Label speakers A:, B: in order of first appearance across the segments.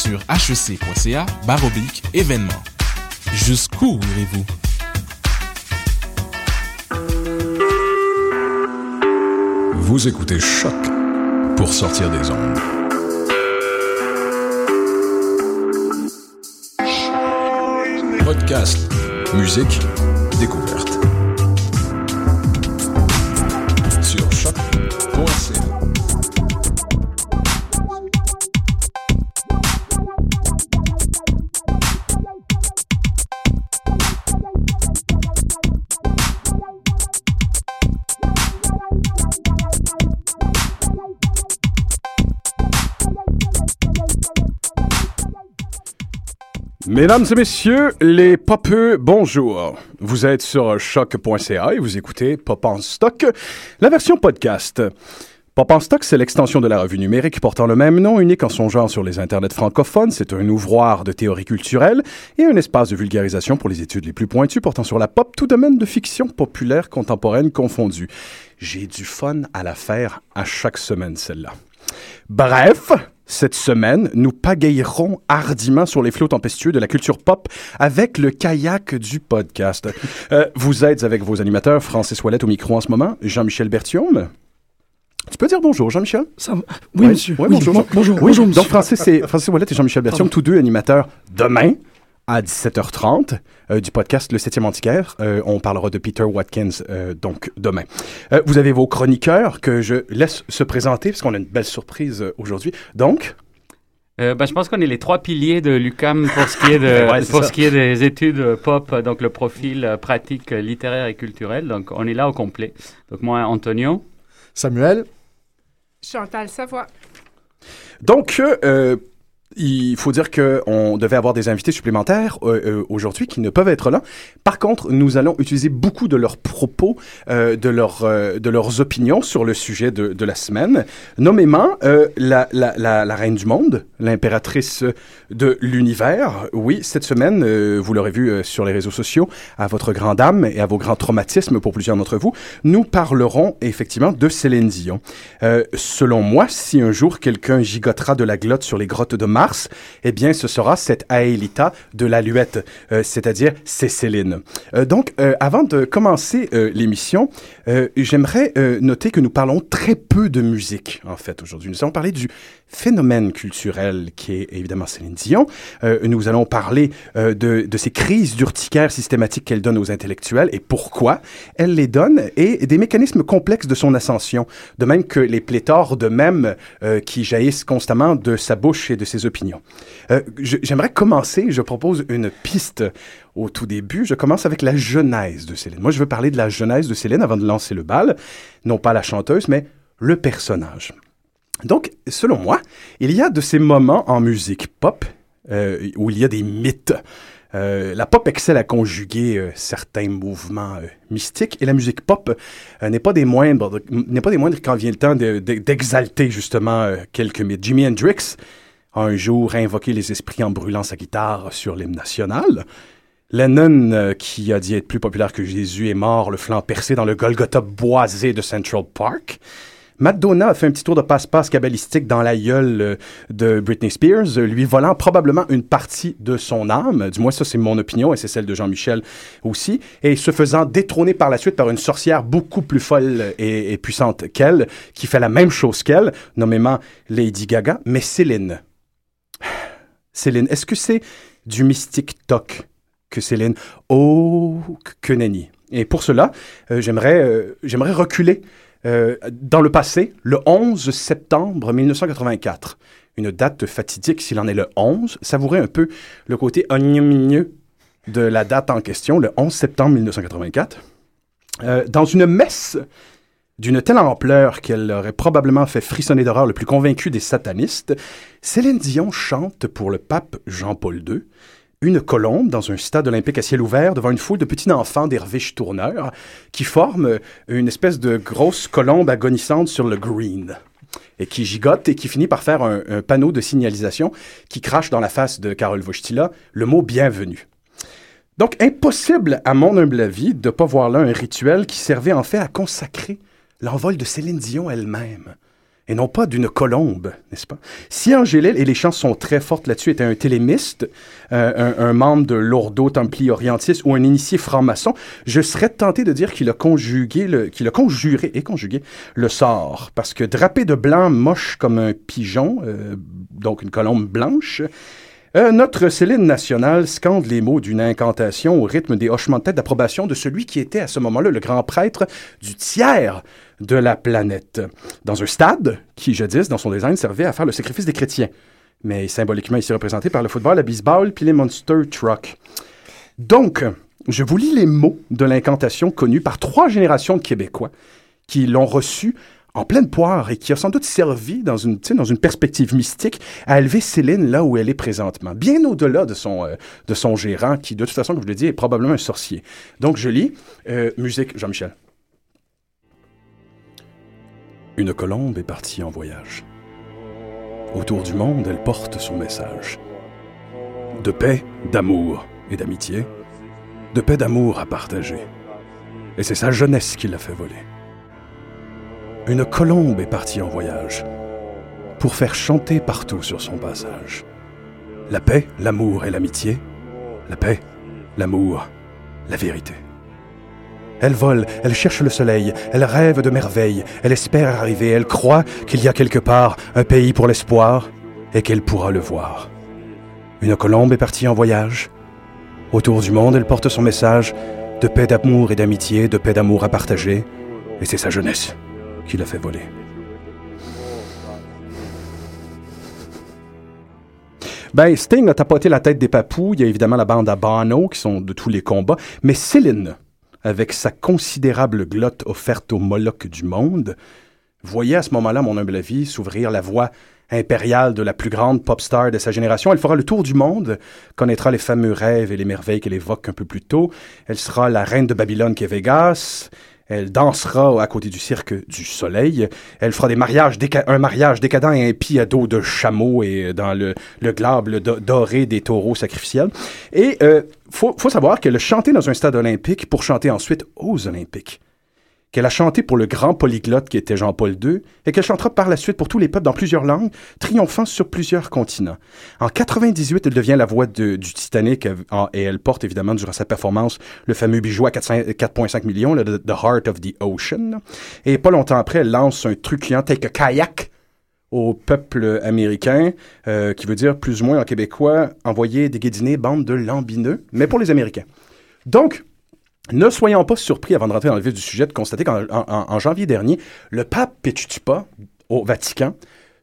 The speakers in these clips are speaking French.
A: sur hec.ca baroblique événement. Jusqu'où irez-vous?
B: Vous écoutez Choc pour sortir des ondes. Podcast, musique, découverte.
C: Mesdames et messieurs, les popeux, bonjour. Vous êtes sur choc.ca et vous écoutez Pop en stock, la version podcast. Pop en stock, c'est l'extension de la revue numérique portant le même nom, unique en son genre sur les internets francophones. C'est un ouvroir de théorie culturelle et un espace de vulgarisation pour les études les plus pointues portant sur la pop, tout domaine de fiction populaire contemporaine confondue. J'ai du fun à la faire à chaque semaine, celle-là. Bref, cette semaine, nous pagayerons hardiment sur les flots tempestueux de la culture pop avec le kayak du podcast. Euh, vous êtes avec vos animateurs, Francis Ouellette au micro en ce moment, Jean-Michel Berthiaume. Tu peux dire bonjour, Jean-Michel?
D: Ça. Oui, monsieur.
C: ouais,
D: Oui,
C: bonjour.
D: bon- bonjour.
C: Oui,
D: bonjour, monsieur.
C: Donc, Francis, et, Francis Ouellette et Jean-Michel Berthiaume, tous deux animateurs demain à 17h30 euh, du podcast Le 7e Antiquaire. Euh, on parlera de Peter Watkins, euh, donc, demain. Euh, vous avez vos chroniqueurs que je laisse se présenter parce qu'on a une belle surprise euh, aujourd'hui. Donc,
E: Euh, ben, je pense qu'on est les trois piliers de l'UCAM pour ce qui est de
C: Ouais, c'est
E: pour
C: ça.
E: ce qui est des études pop, donc le profil pratique, littéraire et culturel. Donc on est là au complet. Donc moi, Antonio.
D: Samuel.
F: Chantal Savoie.
C: Donc, euh, il faut dire qu'on devait avoir des invités supplémentaires euh, euh, aujourd'hui qui ne peuvent être là. Par contre, nous allons utiliser beaucoup de leurs propos, euh, de, leur, euh, de leurs opinions sur le sujet de, de la semaine, nommément euh, la, la, la, la reine du monde, l'impératrice de l'univers. Oui, cette semaine, euh, vous l'aurez vu euh, sur les réseaux sociaux, à votre grand dame et à vos grands traumatismes pour plusieurs d'entre vous, nous parlerons effectivement de Céline Dion. Euh, selon moi, si un jour quelqu'un gigotera de la glotte sur les grottes de Mars, eh bien, ce sera cette Aélita de l'aluette, euh, c'est-à-dire c'est Céline. Euh, donc, euh, avant de commencer l'émission, j'aimerais noter que nous parlons très peu de musique, en fait, aujourd'hui. Nous allons parler du phénomène culturel qui est évidemment Céline Euh, nous allons parler euh, de, ces crises d'urticaire systématiques qu'elle donne aux intellectuels et pourquoi elle les donne et des mécanismes complexes de son ascension, de même que les pléthores de mèmes euh, qui jaillissent constamment de sa bouche et de ses opinions. J'aimerais commencer, je propose une piste au tout début. Je commence avec la genèse de Céline. Moi, je veux parler de la genèse de Céline avant de lancer le bal, non pas la chanteuse, mais le personnage. Donc, selon moi, il y a de ces moments en musique pop euh, où il y a des mythes. Euh, la pop excelle à conjuguer euh, certains mouvements mystiques et la musique pop n'est pas des moindres n'est pas des moindres quand vient le temps de- de- d'exalter justement quelques mythes. Jimi Hendrix a un jour invoqué les esprits en brûlant sa guitare sur l'hymne national. Lennon, qui a dit être plus populaire que Jésus, est mort le flanc percé dans le Golgotha boisé de Central Park. Madonna a fait un petit tour de passe-passe cabalistique dans la gueule euh, de Britney Spears, euh, lui volant probablement une partie de son âme. Du moins, ça, c'est mon opinion et c'est celle de Jean-Michel aussi. Et se faisant détrôner par la suite par une sorcière beaucoup plus folle et, puissante qu'elle, qui fait la même chose qu'elle, nommément Lady Gaga, mais Céline. Céline, est-ce que c'est du mystique toc que Céline? Oh, que nenni. Et pour cela, euh, j'aimerais j'aimerais reculer euh, dans le passé, le 11 septembre 1984. Une date fatidique s'il en est le 11. Savourez un peu le côté oignon-migneux de la date en question, le 11 septembre 1984. Euh, dans une messe d'une telle ampleur qu'elle aurait probablement fait frissonner d'horreur le plus convaincu des satanistes, Céline Dion chante pour le pape Jean-Paul II une colombe dans un stade olympique à ciel ouvert devant une foule de petits enfants d'Hervé tourneurs qui forment une espèce de grosse colombe agonisante sur le green et qui gigote et qui finit par faire un, un panneau de signalisation qui crache dans la face de Karol Wojtyla le mot bienvenue. Donc, impossible, à mon humble avis, de ne pas voir là un rituel qui servait en fait à consacrer l'envol de Céline Dion elle-même, et non pas d'une colombe, n'est-ce pas? Si Angélil, et les chances sont très fortes là-dessus, était un télémiste, euh, un, membre de l'Ordo Templi Orientis ou un initié franc-maçon, je serais tenté de dire qu'il a conjugué, qu'il a conjuré et conjugué le sort, parce que drapé de blanc, moche comme un pigeon, euh, donc une colombe blanche, euh, notre Céline nationale scande les mots d'une incantation au rythme des hochements de tête d'approbation de celui qui était à ce moment-là le grand prêtre du tiers de la planète, dans un stade qui, jadis, dans son design, servait à faire le sacrifice des chrétiens, mais symboliquement ici représenté par le football, le baseball puis les monster trucks. Donc, je vous lis les mots de l'incantation connue par trois générations de Québécois qui l'ont reçue en pleine poire et qui a sans doute servi dans une, dans une perspective mystique à élever Céline là où elle est présentement, bien au-delà de son, euh, de son gérant qui, de toute façon, comme je l'ai dit, est probablement un sorcier. Donc, je lis euh, musique Jean-Michel. Une colombe est partie en voyage. Autour du monde, elle porte son message. De paix, d'amour et d'amitié. De paix, d'amour à partager. Et c'est sa jeunesse qui l'a fait voler. Une colombe est partie en voyage pour faire chanter partout sur son passage. La paix, l'amour et l'amitié. La paix, l'amour, la vérité. Elle vole, elle cherche le soleil, elle rêve de merveilles, elle espère arriver, elle croit qu'il y a quelque part un pays pour l'espoir et qu'elle pourra le voir. Une colombe est partie en voyage. Autour du monde, elle porte son message de paix, d'amour et d'amitié, de paix, d'amour à partager, et c'est sa jeunesse qui l'a fait voler. Ben, Sting a tapoté la tête des papous. Il y a évidemment la bande à Bono qui sont de tous les combats. Mais Céline, avec sa considérable glotte offerte aux Moloch du monde, voyait à ce moment-là, mon humble avis, s'ouvrir la voie impériale de la plus grande pop star de sa génération. Elle fera le tour du monde, connaîtra les fameux rêves et les merveilles qu'elle évoque un peu plus tôt. Elle sera la reine de Babylone qui est Vegas. Elle dansera à côté du cirque du soleil. Elle fera des mariages un mariage décadent et impie à dos de chameau et dans le, le doré des taureaux sacrificiels. Et euh, faut, faut savoir qu'elle a chanté dans un stade olympique pour chanter ensuite aux Olympiques. Qu'elle a chanté pour le grand polyglotte qui était Jean-Paul II et qu'elle chantera par la suite pour tous les peuples dans plusieurs langues, triomphant sur plusieurs continents. En 98, elle devient la voix du Titanic euh, et elle porte évidemment durant sa performance le fameux bijou à 400 4,5 millions, le The Heart of the Ocean. Et pas longtemps après, elle lance un truculent Take a Kayak au peuple américain, euh, qui veut dire plus ou moins en québécois envoyer des guédinés bande de lambineux, mais pour les Américains. Donc, ne soyons pas surpris avant de rentrer dans le vif du sujet de constater qu'en en- en- en janvier dernier, le pape Pétutupa au Vatican,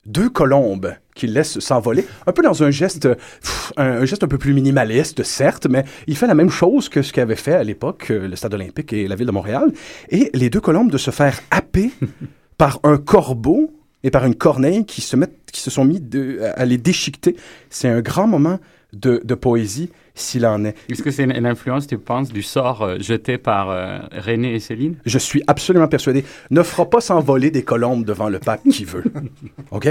C: deux colombes qu'il laisse s'envoler, un peu dans un geste, pff, un, un geste un peu plus minimaliste, certes, mais il fait la même chose que ce qu'avait fait à l'époque euh, le Stade olympique et la ville de Montréal. Et les deux colombes de se faire happer par un corbeau et par une corneille qui se, mettent, qui se sont mis de- à les déchiqueter. C'est un grand moment de, de poésie, s'il en est.
E: Est-ce que c'est une, influence, tu penses, du sort euh, jeté par euh, René et Céline?
C: Je suis absolument persuadé. Ne fera pas s'envoler des colombes devant le pape qui veut. OK?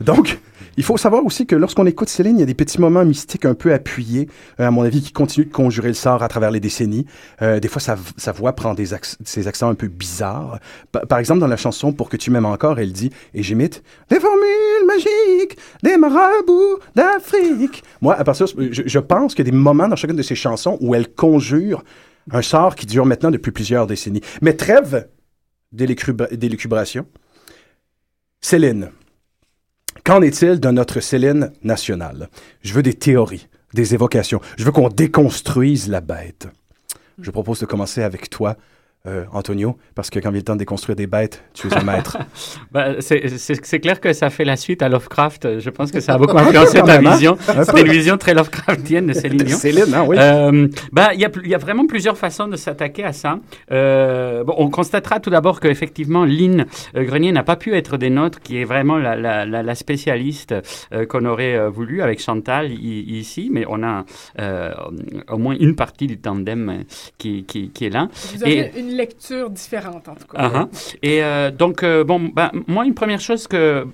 C: Donc, il faut savoir aussi que lorsqu'on écoute Céline, il y a des petits moments mystiques un peu appuyés, euh, à mon avis, qui continuent de conjurer le sort à travers les décennies. Euh, des fois, sa, voix prend des ses accents un peu bizarres. Pa- par exemple, dans la chanson Pour que tu m'aimes encore, elle dit, et j'imite, des formules magiques, des marabouts d'Afrique. Moi, à partir je, je pense qu'il y a des moments dans chacune de ces chansons où elle conjure un sort qui dure maintenant depuis plusieurs décennies. Mais trêve d'élucubra- d'élucubration. Céline. Qu'en est-il de notre Céline nationale? Je veux des théories, des évocations. Je veux qu'on déconstruise la bête. Je propose de commencer avec toi, euh, Antonio, parce que quand il est temps de déconstruire des bêtes, tu es un maître.
E: bah, c'est clair que ça fait la suite à Lovecraft. Je pense que ça a beaucoup influencé ta
C: hein?
E: vision. C'est une vision très Lovecraftienne de Céline Dion.
C: Céline, hein, oui.
E: Euh, bah, il y, a, y a vraiment plusieurs façons de s'attaquer à ça. Euh, bon, on constatera tout d'abord qu'effectivement, Lynn euh, Grenier n'a pas pu être des nôtres, qui est vraiment la, la, la, la spécialiste euh, qu'on aurait euh, voulu avec Chantal ici, mais on a euh, au moins une partie du tandem qui, qui, qui est là.
F: Vous avez Et, une lecture différente, en tout cas.
E: Uh. Et euh, donc, euh, bon, ben, moi, une première chose que,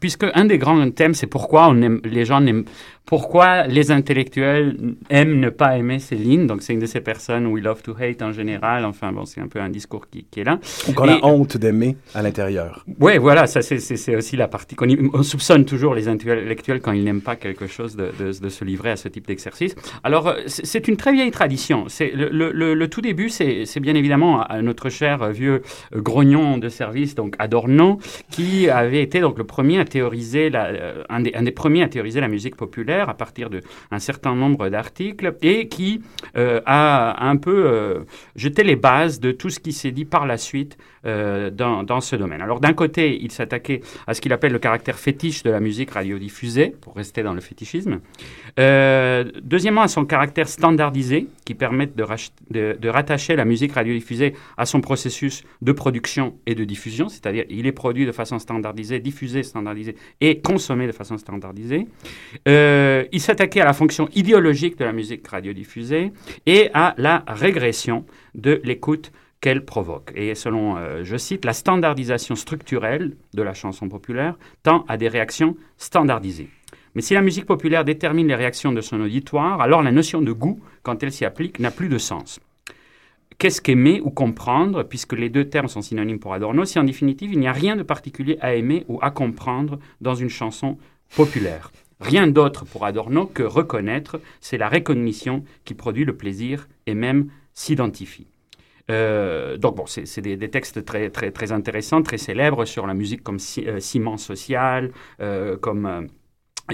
E: puisque un des grands thèmes, c'est pourquoi on aime, les gens n'aiment pourquoi les intellectuels aiment ne pas aimer Céline. Donc, c'est une de ces personnes we love to hate en général. Enfin, bon, c'est un peu un discours qui, qui est là.
C: Ou qu'on a honte d'aimer à l'intérieur.
E: Oui, voilà, ça, c'est aussi la partie qu'on on soupçonne toujours les intellectuels quand ils n'aiment pas quelque chose de, de, de, se livrer à ce type d'exercice. Alors, euh, c'est une très vieille tradition. C'est le, le, le, tout début, c'est bien évidemment notre cher vieux grognon de service, donc Adorno, qui avait été donc le premier à théoriser, la, euh, un, des, un des premiers à théoriser la musique populaire à partir d'un certain nombre d'articles et qui euh, a un peu euh, jeté les bases de tout ce qui s'est dit par la suite euh, dans, dans, ce domaine. Alors d'un côté, il s'attaquait à ce qu'il appelle le caractère fétiche de la musique radiodiffusée, pour rester dans le fétichisme. Deuxièmement, à son caractère standardisé, qui permet de, de, rattacher la musique radiodiffusée à son processus de production et de diffusion, c'est-à-dire il est produit de façon standardisée, diffusé standardisé et consommé de façon standardisée. Il s'attaquait à la fonction idéologique de la musique radiodiffusée et à la régression de l'écoute qu'elle provoque. Et selon, euh, je cite, la standardisation structurelle de la chanson populaire tend à des réactions standardisées. Mais si la musique populaire détermine les réactions de son auditoire, alors la notion de goût, quand elle s'y applique, n'a plus de sens. Qu'est-ce qu'aimer ou comprendre, puisque les deux termes sont synonymes pour Adorno, si en définitive il n'y a rien de particulier à aimer ou à comprendre dans une chanson populaire? Rien d'autre pour Adorno que reconnaître, c'est la recognition qui produit le plaisir et même s'identifie. Euh, donc bon, c'est des, textes très, très, très intéressants, très célèbres sur la musique comme euh, ciment social, euh, comme euh,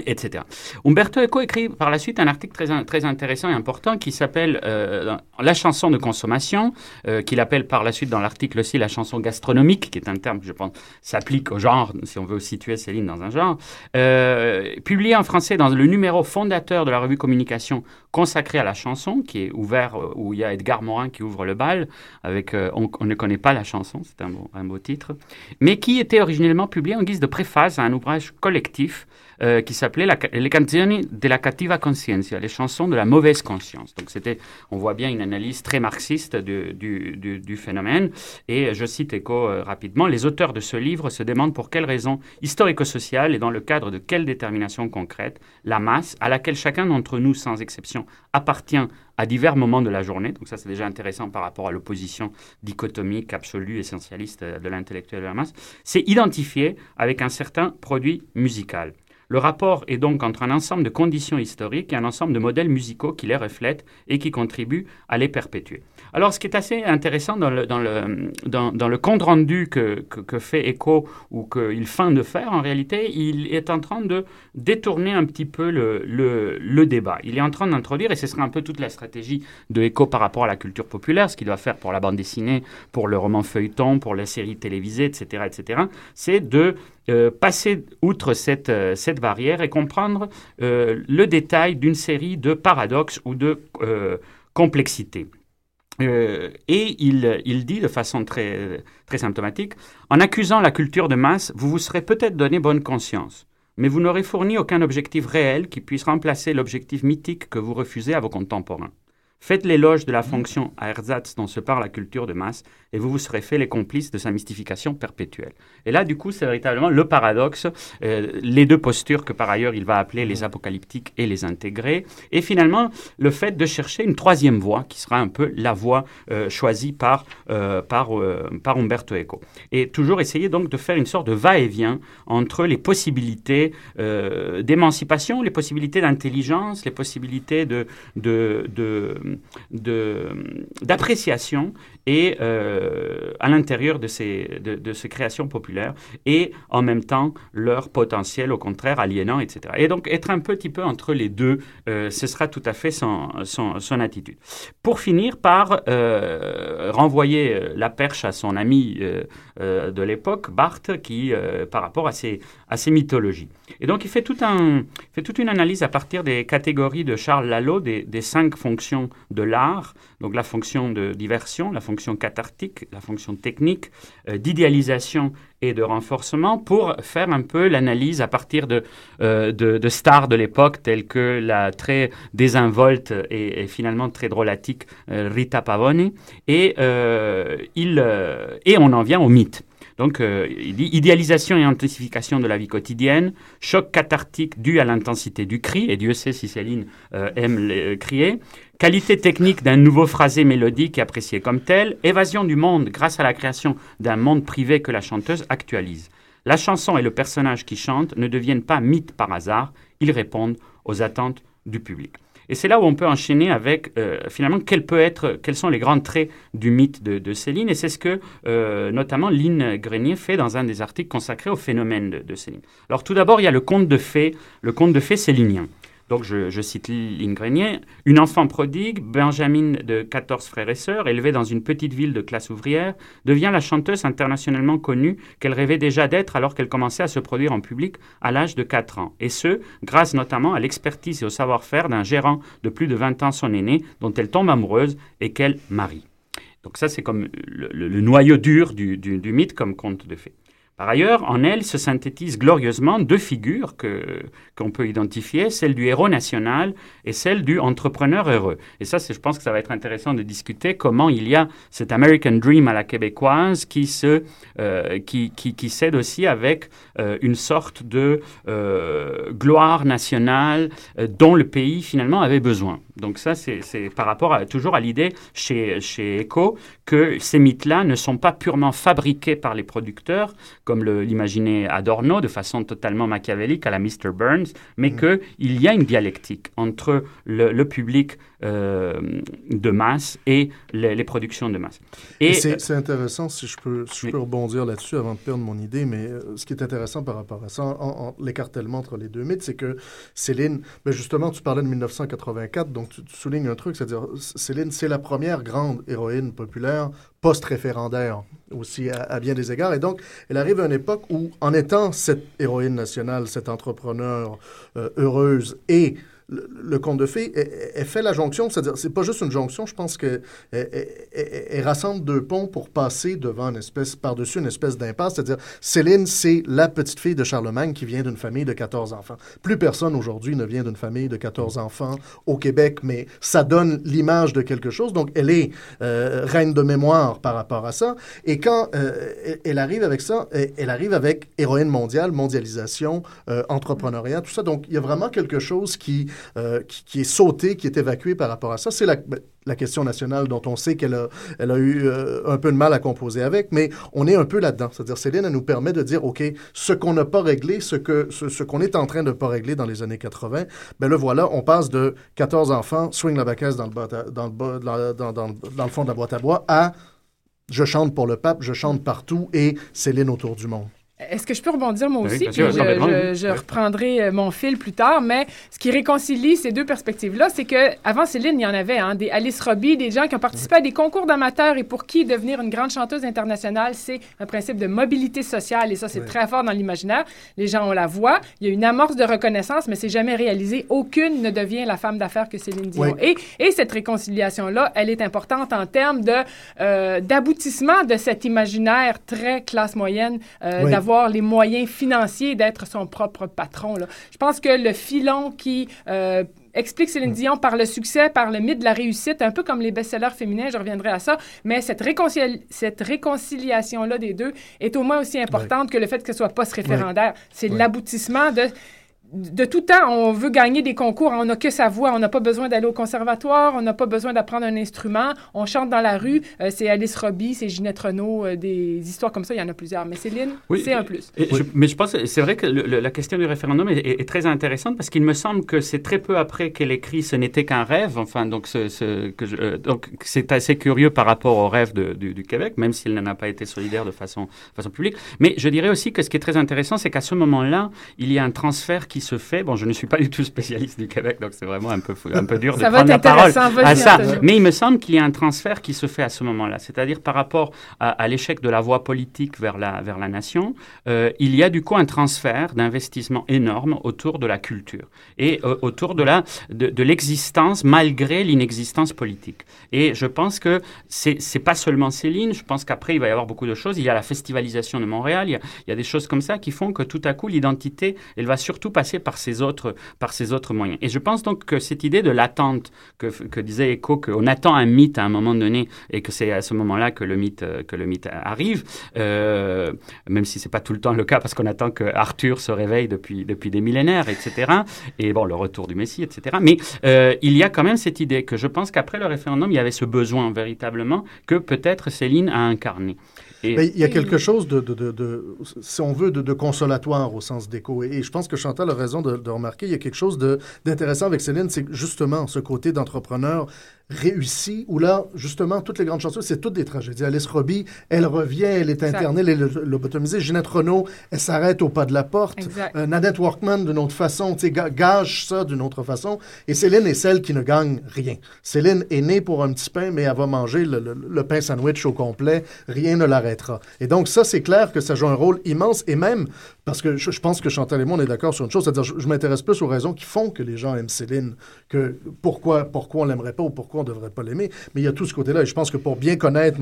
E: etc. Umberto Eco écrit par la suite un article très, très intéressant et important qui s'appelle euh, La chanson de consommation, euh, qu'il appelle par la suite dans l'article aussi la chanson gastronomique, qui est un terme que je pense s'applique au genre, si on veut situer Céline dans un genre. Euh, publié en français dans le numéro fondateur de la revue Communication consacré à la chanson, qui est ouvert, où il y a Edgar Morin qui ouvre le bal, avec on, on, ne connaît pas la chanson, c'est un, un beau titre, mais qui était originellement publié en guise de préface à un ouvrage collectif euh, qui s'appelait Les canzoni de la cattiva conscienza, les chansons de la mauvaise conscience. Donc c'était, on voit bien une analyse très marxiste du, du, du, du phénomène. Et je cite Eco euh, rapidement, les auteurs de ce livre se demandent pour quelles raisons historico-sociales et dans le cadre de quelle détermination concrète la masse, à laquelle chacun d'entre nous, sans exception, appartient à divers moments de la journée. Donc ça, c'est déjà intéressant par rapport à l'opposition dichotomique, absolue, essentialiste de l'intellectuel de la masse. C'est identifié avec un certain produit musical. Le rapport est donc entre un ensemble de conditions historiques et un ensemble de modèles musicaux qui les reflètent et qui contribuent à les perpétuer. Alors, ce qui est assez intéressant dans le, dans le, dans, le compte rendu que, que, fait Eco ou qu'il feint de faire, en réalité, il est en train de détourner un petit peu le, le, le débat. Il est en train d'introduire, et ce sera un peu toute la stratégie de Eco par rapport à la culture populaire, ce qu'il doit faire pour la bande dessinée, pour le roman feuilleton, pour les séries télévisées, etc., etc., c'est de euh, passer outre cette, euh, cette barrière et comprendre euh, le détail d'une série de paradoxes ou de complexités. Et il, il, dit de façon très, très symptomatique, en accusant la culture de masse, vous vous serez peut-être donné bonne conscience, mais vous n'aurez fourni aucun objectif réel qui puisse remplacer l'objectif mythique que vous refusez à vos contemporains. Faites l'éloge de la fonction à ersatz dont se parle la culture de masse et vous vous serez fait les complices de sa mystification perpétuelle. Et là, du coup, c'est véritablement le paradoxe, euh, les deux postures que par ailleurs il va appeler les apocalyptiques et les intégrés, et finalement le fait de chercher une troisième voie qui sera un peu la voie euh, choisie par, euh, par, par Umberto Eco. Et toujours essayer donc de faire une sorte de va-et-vient entre les possibilités d'émancipation, les possibilités d'intelligence, les possibilités de, de, de d'appréciation et euh, à l'intérieur de ces, de, ces créations populaires et en même temps leur potentiel au contraire aliénant, etc. Et donc être un petit peu entre les deux, euh, ce sera tout à fait son, son, son attitude. Pour finir par euh, renvoyer la perche à son ami de l'époque, Barthes, qui par rapport à ces, à ces mythologies. Et donc il fait, tout un, fait toute une analyse à partir des catégories de Charles Lalo des, des cinq fonctions de l'art, donc la fonction de diversion, la fonction fonction cathartique, la fonction technique, euh, d'idéalisation et de renforcement pour faire un peu l'analyse à partir de, euh, de, stars de l'époque telles que la très désinvolte et, finalement très drôlatique euh, Rita il, et on en vient au mythe. Donc, dit idéalisation et intensification de la vie quotidienne, choc cathartique dû à l'intensité du cri, et Dieu sait si Céline aime crier, Qualité technique d'un nouveau phrasé mélodique apprécié comme tel, évasion du monde grâce à la création d'un monde privé que la chanteuse actualise. La chanson et le personnage qui chante ne deviennent pas mythes par hasard, ils répondent aux attentes du public. Et c'est là où on peut enchaîner avec euh, finalement quel peut être, quels sont les grands traits du mythe de, Céline. Et c'est ce que euh, notamment Lynn Grenier fait dans un des articles consacrés au phénomène de, Céline. Alors tout d'abord, il y a le conte de fées, le conte de fées célinien. Donc je, cite Grenier, une enfant prodigue, Benjamin de 14 frères et sœurs, élevée dans une petite ville de classe ouvrière, devient la chanteuse internationalement connue qu'elle rêvait déjà d'être alors qu'elle commençait à se produire en public à l'âge de 4 ans. Et ce, grâce notamment à l'expertise et au savoir-faire d'un gérant de plus de 20 ans son aîné, dont elle tombe amoureuse et qu'elle marie. Donc ça, c'est comme le, noyau dur du, du mythe comme conte de fées. Par ailleurs, en elle se synthétisent glorieusement deux figures que, qu'on peut identifier, celle du héros national et celle du entrepreneur heureux. Et ça, je pense que ça va être intéressant de discuter comment il y a cet American Dream à la québécoise qui, se, euh, qui, qui, qui cède aussi avec euh, une sorte de euh, gloire nationale dont le pays finalement avait besoin. Donc ça, c'est, par rapport à, toujours à l'idée chez, chez Echo que ces mythes-là ne sont pas purement fabriqués par les producteurs, comme l'imaginait Adorno de façon totalement machiavélique à la Mr. Burns, mais mm. qu'il y a une dialectique entre le, public euh, de masse et les, productions de masse.
D: Et, c'est intéressant, si je peux, si je peux rebondir là-dessus avant de perdre mon idée, mais euh, ce qui est intéressant par rapport à ça, en, l'écartèlement entre les deux mythes, c'est que Céline, ben justement, tu parlais de 1984, donc tu, tu soulignes un truc, c'est-à-dire Céline, c'est la première grande héroïne populaire post-référendaire aussi à, bien des égards. Et donc, elle arrive à une époque où, en étant cette héroïne nationale, cette entrepreneur euh, heureuse et le, conte de fées, elle, fait la jonction, c'est-à-dire, c'est pas juste une jonction, je pense qu'elle elle, rassemble deux ponts pour passer devant une espèce, par-dessus une espèce d'impasse, c'est-à-dire, Céline, c'est la petite fille de Charlemagne qui vient d'une famille de 14 enfants. Plus personne aujourd'hui ne vient d'une famille de 14 enfants au Québec, mais ça donne l'image de quelque chose, donc elle est euh, reine de mémoire par rapport à ça, et quand euh, elle arrive avec ça, elle arrive avec héroïne mondiale, mondialisation, euh, entrepreneuriat, tout ça, donc il y a vraiment quelque chose qui euh, qui, est sauté, qui est évacué par rapport à ça. C'est la, question nationale dont on sait qu'elle a, eu euh, un peu de mal à composer avec, mais on est un peu là-dedans. C'est-à-dire, Céline, elle nous permet de dire, OK, ce qu'on n'a pas réglé, ce qu'on est en train de ne pas régler dans les années 80, ben le voilà, on passe de 14 enfants, swing la bacasse dans le fond de la boîte à bois, à je chante pour le pape, je chante partout et Céline autour du monde.
F: Est-ce que je peux rebondir moi aussi? je, reprendrai euh, mon fil plus tard, mais ce qui réconcilie ces deux perspectives-là, c'est que avant Céline, il y en avait, hein, des Alice Robbie, des gens qui ont participé à des concours d'amateurs et pour qui devenir une grande chanteuse internationale, c'est un principe de mobilité sociale et ça, c'est très fort dans l'imaginaire. Les gens ont la voix, il y a une amorce de reconnaissance, mais c'est jamais réalisé. Aucune ne devient la femme d'affaires que Céline Dion. Et, et, cette réconciliation-là, elle est importante en termes de euh, d'aboutissement de cet imaginaire très classe moyenne euh, les moyens financiers d'être son propre patron. Là. Je pense que le filon qui euh, explique Céline Dion par le succès, par le mythe de la réussite, un peu comme les best-sellers féminins, je reviendrai à ça, mais cette, cette réconciliation-là des deux est au moins aussi importante que le fait que ce soit post-référendaire. C'est l'aboutissement de de tout temps, on veut gagner des concours, on n'a que sa voix, on n'a pas besoin d'aller au conservatoire, on n'a pas besoin d'apprendre un instrument, on chante dans la rue, euh, c'est Alice Robbie, c'est Ginette Renault, euh, des histoires comme ça, il y en a plusieurs. Mais Céline, c'est un plus.
E: mais je pense, c'est vrai que la question du référendum est, très intéressante parce qu'il me semble que c'est très peu après qu'elle écrit Ce n'était qu'un rêve, enfin, donc ce, que euh, donc c'est assez curieux par rapport au rêve du, du, Québec, même s'il n'en a pas été solidaire de façon, façon publique. Mais je dirais aussi que ce qui est très intéressant, c'est qu'à ce moment-là, il y a un transfert qui se fait. Bon, je ne suis pas du tout spécialiste du Québec, donc c'est vraiment un peu, un peu dur de prendre la parole à ça. Mais il me semble qu'il y a un transfert qui se fait à ce moment-là. C'est-à-dire par rapport à, l'échec de la voie politique vers la, vers la nation, euh, il y a du coup un transfert d'investissement énorme autour de la culture et euh, autour de la de, de l'existence malgré l'inexistence politique. Et je pense que c'est c'est pas seulement Céline. Je pense qu'après il va y avoir beaucoup de choses. Il y a la festivalisation de Montréal. Il y a, il y a des choses comme ça qui font que tout à coup l'identité, elle va surtout passer par ces autres, par ces autres moyens. Et je pense donc que cette idée de l'attente que, que disait Echo, qu'on attend un mythe à un moment donné et que c'est à ce moment-là que le mythe, que le mythe arrive, euh, même si c'est pas tout le temps le cas parce qu'on attend que Arthur se réveille depuis, depuis des millénaires, etc. Et bon, le retour du Messie, etc. Mais euh, il y a quand même cette idée que je pense qu'après le référendum, il y avait ce besoin véritablement que peut-être Céline a incarné
D: il y a quelque chose de, de, de, si on veut, de, consolatoire au sens d'écho. Et, je pense que Chantal a raison de, remarquer, il y a quelque chose d'intéressant avec Céline, c'est justement ce côté d'entrepreneur réussi, où là, justement, toutes les grandes chansons, c'est toutes des tragédies. Alice Robbie, elle revient, elle est internée, elle est lobotomisée. Ginette Renault, elle s'arrête au pas de la porte. Euh, Nadette Workman, d'une autre façon, tu sais, gage ça d'une autre façon. Et Céline est celle qui ne gagne rien. Céline est née pour un petit pain, mais elle va manger le, le pain sandwich au complet. Rien ne l'arrêtera. Et donc, ça, c'est clair que ça joue un rôle immense. Et même, parce que je, pense que Chantal et moi, on est d'accord sur une chose, c'est-à-dire, je, m'intéresse plus aux raisons qui font que les gens aiment Céline, que pourquoi, pourquoi on l'aimerait pas ou pourquoi on devrait pas l'aimer. Mais il y a tout ce côté-là. Et je pense que pour bien connaître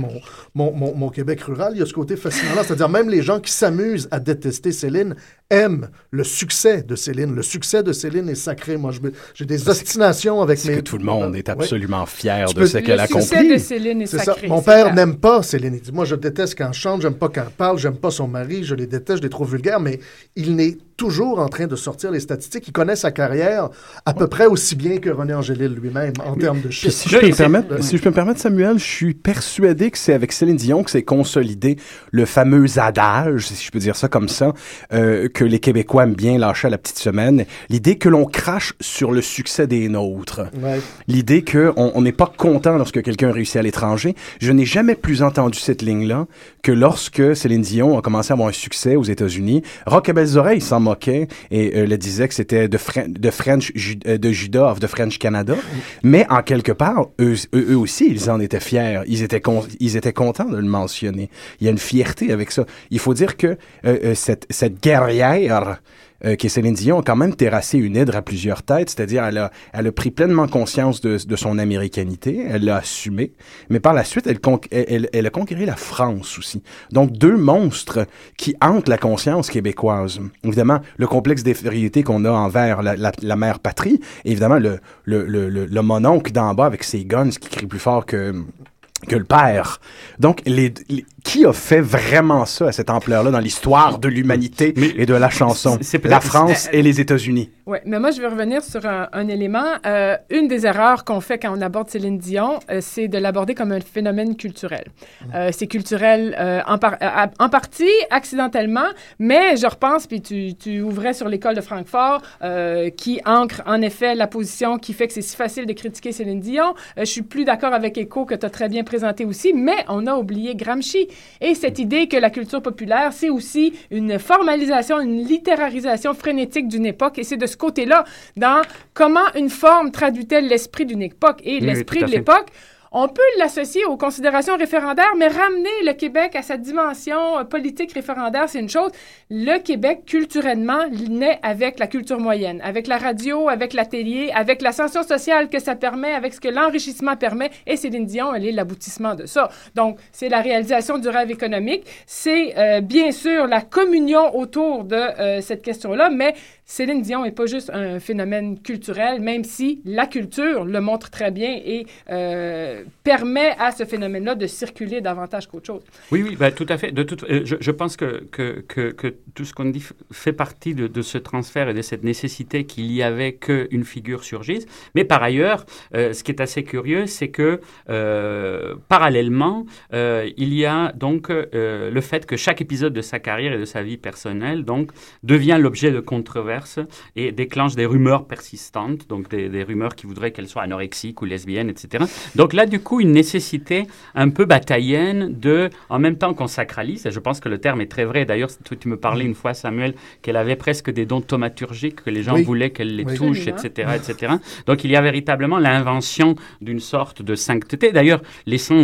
D: mon, Québec rural, il y a ce côté fascinant-là. C'est-à-dire, même les gens qui s'amusent à détester Céline aiment le succès de Céline. Le succès de Céline est sacré. Moi, j'ai des ostinations avec mes...
C: que tout le monde est absolument fier de ce qu'elle a compris. Le
F: succès de Céline est, sacré.
D: Mon père n'aime pas Céline. Il dit, moi, je déteste quand elle chante, j'aime pas quand elle parle, j'aime pas son mari, je les déteste, je les trouve vulgaires, mais il n'est toujours en train de sortir les statistiques. Il connaît sa carrière à peu près aussi bien que René Angélil lui-même en termes de chiffres.
C: Si je, peux me permettre, si je peux me permettre, Samuel, je suis persuadé que c'est avec Céline Dion que c'est consolidé le fameux adage, si je peux dire ça comme ça, euh, que les Québécois aiment bien lâcher à la petite semaine. L'idée que l'on crache sur le succès des nôtres. L'idée qu'on n'est pas content lorsque quelqu'un réussit à l'étranger. Je n'ai jamais plus entendu cette ligne-là que lorsque Céline Dion a commencé à avoir un succès aux États-Unis. Rock à belles oreilles s'en et euh, le disait que c'était de, de French euh, de Judas of the French Canada. Mais en quelque part, eux, eux, aussi, ils en étaient fiers. Ils étaient, ils étaient contents de le mentionner. Il y a une fierté avec ça. Il faut dire que euh, cette, cette guerrière euh, qui est Céline Dion, a quand même terrassé une hydre à plusieurs têtes, c'est-à-dire elle a, elle a pris pleinement conscience de, de son américanité, elle l'a assumé, mais par la suite, elle, elle, elle, a conquéré la France aussi. Donc, deux monstres qui hantent la conscience québécoise. Évidemment, le complexe d'infériorité qu'on a envers la, la, la, mère patrie, et évidemment, le, le, le, le, mononcle d'en bas avec ses guns qui crie plus fort que que le père. Donc, les, qui a fait vraiment ça à cette ampleur-là dans l'histoire de l'humanité et de la chanson? La France et les États-Unis.
F: Oui, mais moi, je vais revenir sur un, élément. Euh, une des erreurs qu'on fait quand on aborde Céline Dion, euh, c'est de l'aborder comme un phénomène culturel. Euh, c'est culturel en, en, partie, accidentellement, mais je repense, puis tu, tu ouvrais sur l'école de Francfort, qui ancre en effet la position qui fait que c'est si facile de critiquer Céline Dion. je suis plus d'accord avec Echo, que tu as très bien présenté aussi, mais on a oublié Gramsci. Et cette idée que la culture populaire, c'est aussi une formalisation, une littérarisation frénétique d'une époque, et c'est de ce côté-là, dans comment une forme traduit-elle l'esprit d'une époque. Et l'esprit de l'époque, on peut l'associer aux considérations référendaires, mais ramener le Québec à sa dimension euh, politique référendaire, c'est une chose. Le Québec, culturellement, naît avec la culture moyenne, avec la radio, avec l'atelier, avec l'ascension sociale que ça permet, avec ce que l'enrichissement permet. Et Céline Dion, elle est l'aboutissement de ça. Donc, c'est la réalisation du rêve économique. C'est euh, bien sûr la communion autour de euh, cette question-là, mais Céline Dion n'est pas juste un phénomène culturel, même si la culture le montre très bien et euh, permet à ce phénomène-là de circuler davantage qu'autre chose.
E: Oui, oui, ben, tout à fait. De toute, euh, je, pense que, que, tout ce qu'on dit fait partie de, ce transfert et de cette nécessité qu'il y avait qu'une figure surgisse. Mais par ailleurs, euh, ce qui est assez curieux, c'est que euh, parallèlement, il y a donc le fait que chaque épisode de sa carrière et de sa vie personnelle donc devient l'objet de controverses et déclenche des rumeurs persistantes, donc des, des rumeurs qui voudraient qu'elle soit anorexique ou lesbienne, etc. Donc là, du coup, une nécessité un peu bataillenne de, en même temps qu'on sacralise, et je pense que le terme est très vrai. D'ailleurs, tu me parlais une fois, Samuel, qu'elle avait presque des dons thaumaturgiques, que les gens
D: Oui.
E: voulaient qu'elle les
D: Oui.
E: touche, etc., etc. Donc il y a véritablement l'invention d'une sorte de sainteté. D'ailleurs, les saints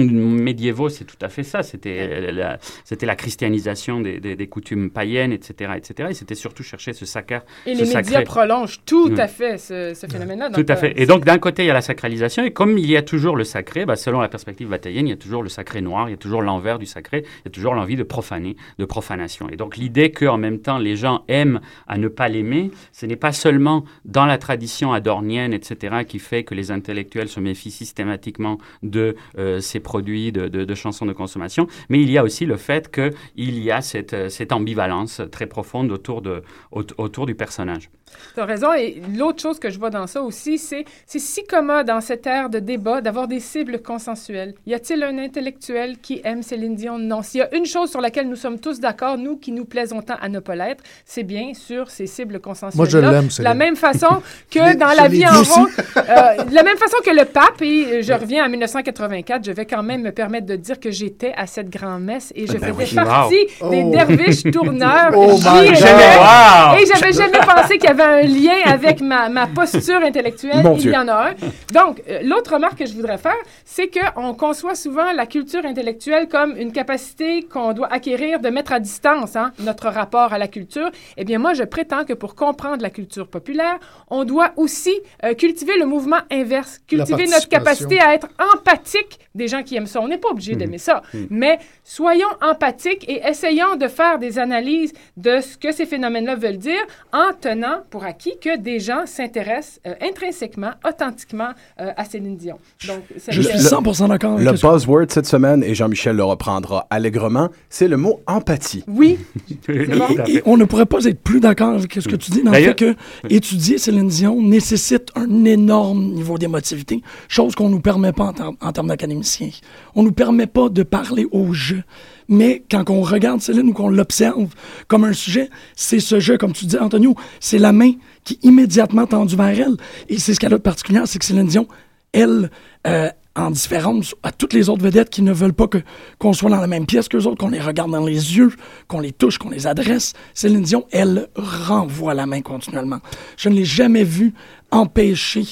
E: médiévaux, c'est tout à fait ça. C'était euh, la, c'était la christianisation des, des- des coutumes païennes, etc., etc. Et c'était surtout chercher ce sacre.
F: Et
E: ce
F: les médias
E: sacré.
F: prolongent tout
E: Oui.
F: à fait ce, ce phénomène-là.
E: Tout à
F: euh,
E: fait. Et donc, d'un côté, il y a la sacralisation, et comme il y a toujours le sacré, bah, selon la perspective bataillenne, il y a toujours le sacré noir, il y a toujours l'envers du sacré, il y a toujours l'envie de profaner, de profanation. Et donc, l'idée qu'en même temps, les gens aiment à ne pas l'aimer, ce n'est pas seulement dans la tradition adornienne, etc., qui fait que les intellectuels se méfient systématiquement de euh, ces produits de, chansons de consommation, mais il y a aussi le fait qu'il y a cette, euh, cette ambivalence très profonde autour, de, aut- autour du personnage.
F: Tu as raison. Et l'autre chose que je vois dans ça aussi, c'est c'est si commode dans cette ère de débat d'avoir des cibles consensuelles. Y a-t-il un intellectuel qui aime Céline Dion? Non. S'il y a une chose sur laquelle nous sommes tous d'accord, nous qui nous plaisons tant à ne pas l'être, c'est bien sur ces cibles consensuelles.
D: Moi, je l'aime,
F: De la
D: Céline.
F: même façon que dans la vie en rond, euh, de la même façon que le pape, et euh, je reviens en 1984, je vais quand même me permettre de dire que j'étais à cette grand-messe et je
C: Ben
F: faisais
E: oui.
F: partie des
D: Oh.
F: derviches tourneurs.
D: Oh
F: qui,
D: my
F: euh, et j'avais jamais pensé qu'il y avait un lien avec ma, ma posture intellectuelle.
C: Mon
F: Il
C: Dieu.
F: y en a un. Donc, euh, l'autre remarque que je voudrais faire, c'est qu'on conçoit souvent la culture intellectuelle comme une capacité qu'on doit acquérir de mettre à distance hein, notre rapport à la culture. Eh bien, moi, je prétends que pour comprendre la culture populaire, on doit aussi euh, cultiver le mouvement inverse, cultiver notre capacité à être empathique des gens qui aiment ça. On n'est pas obligé d'aimer ça, mais soyons empathiques et essayons de faire des analyses de ce que ces phénomènes-là veulent dire en tenant pour acquis que des gens s'intéressent euh, intrinsèquement, authentiquement euh, à Céline Dion. Donc,
G: Je suis
C: le-
G: 100% d'accord avec
C: Le buzzword cette semaine, et Jean-Michel le reprendra allègrement, c'est le mot empathie.
F: Oui,
G: Et on ne pourrait pas être plus d'accord avec ce que tu dis dans le fait que étudier Céline Dion nécessite un énorme niveau d'émotivité, chose qu'on nous permet pas en, ter- en termes d'académiciens. On nous permet pas de parler au jeu. Mais quand on regarde Céline ou qu'on l'observe comme un sujet, c'est ce jeu, comme tu dis, Antonio, c'est la main qui est immédiatement tendue vers elle. Et c'est ce qu'elle a de particulier, c'est que Céline Dion, elle, euh, en différence à toutes les autres vedettes qui ne veulent pas que qu'on soit dans la même pièce qu'eux autres, qu'on les regarde dans les yeux, qu'on les touche, qu'on les adresse, Céline Dion, elle renvoie la main continuellement. Je ne l'ai jamais vue empêcher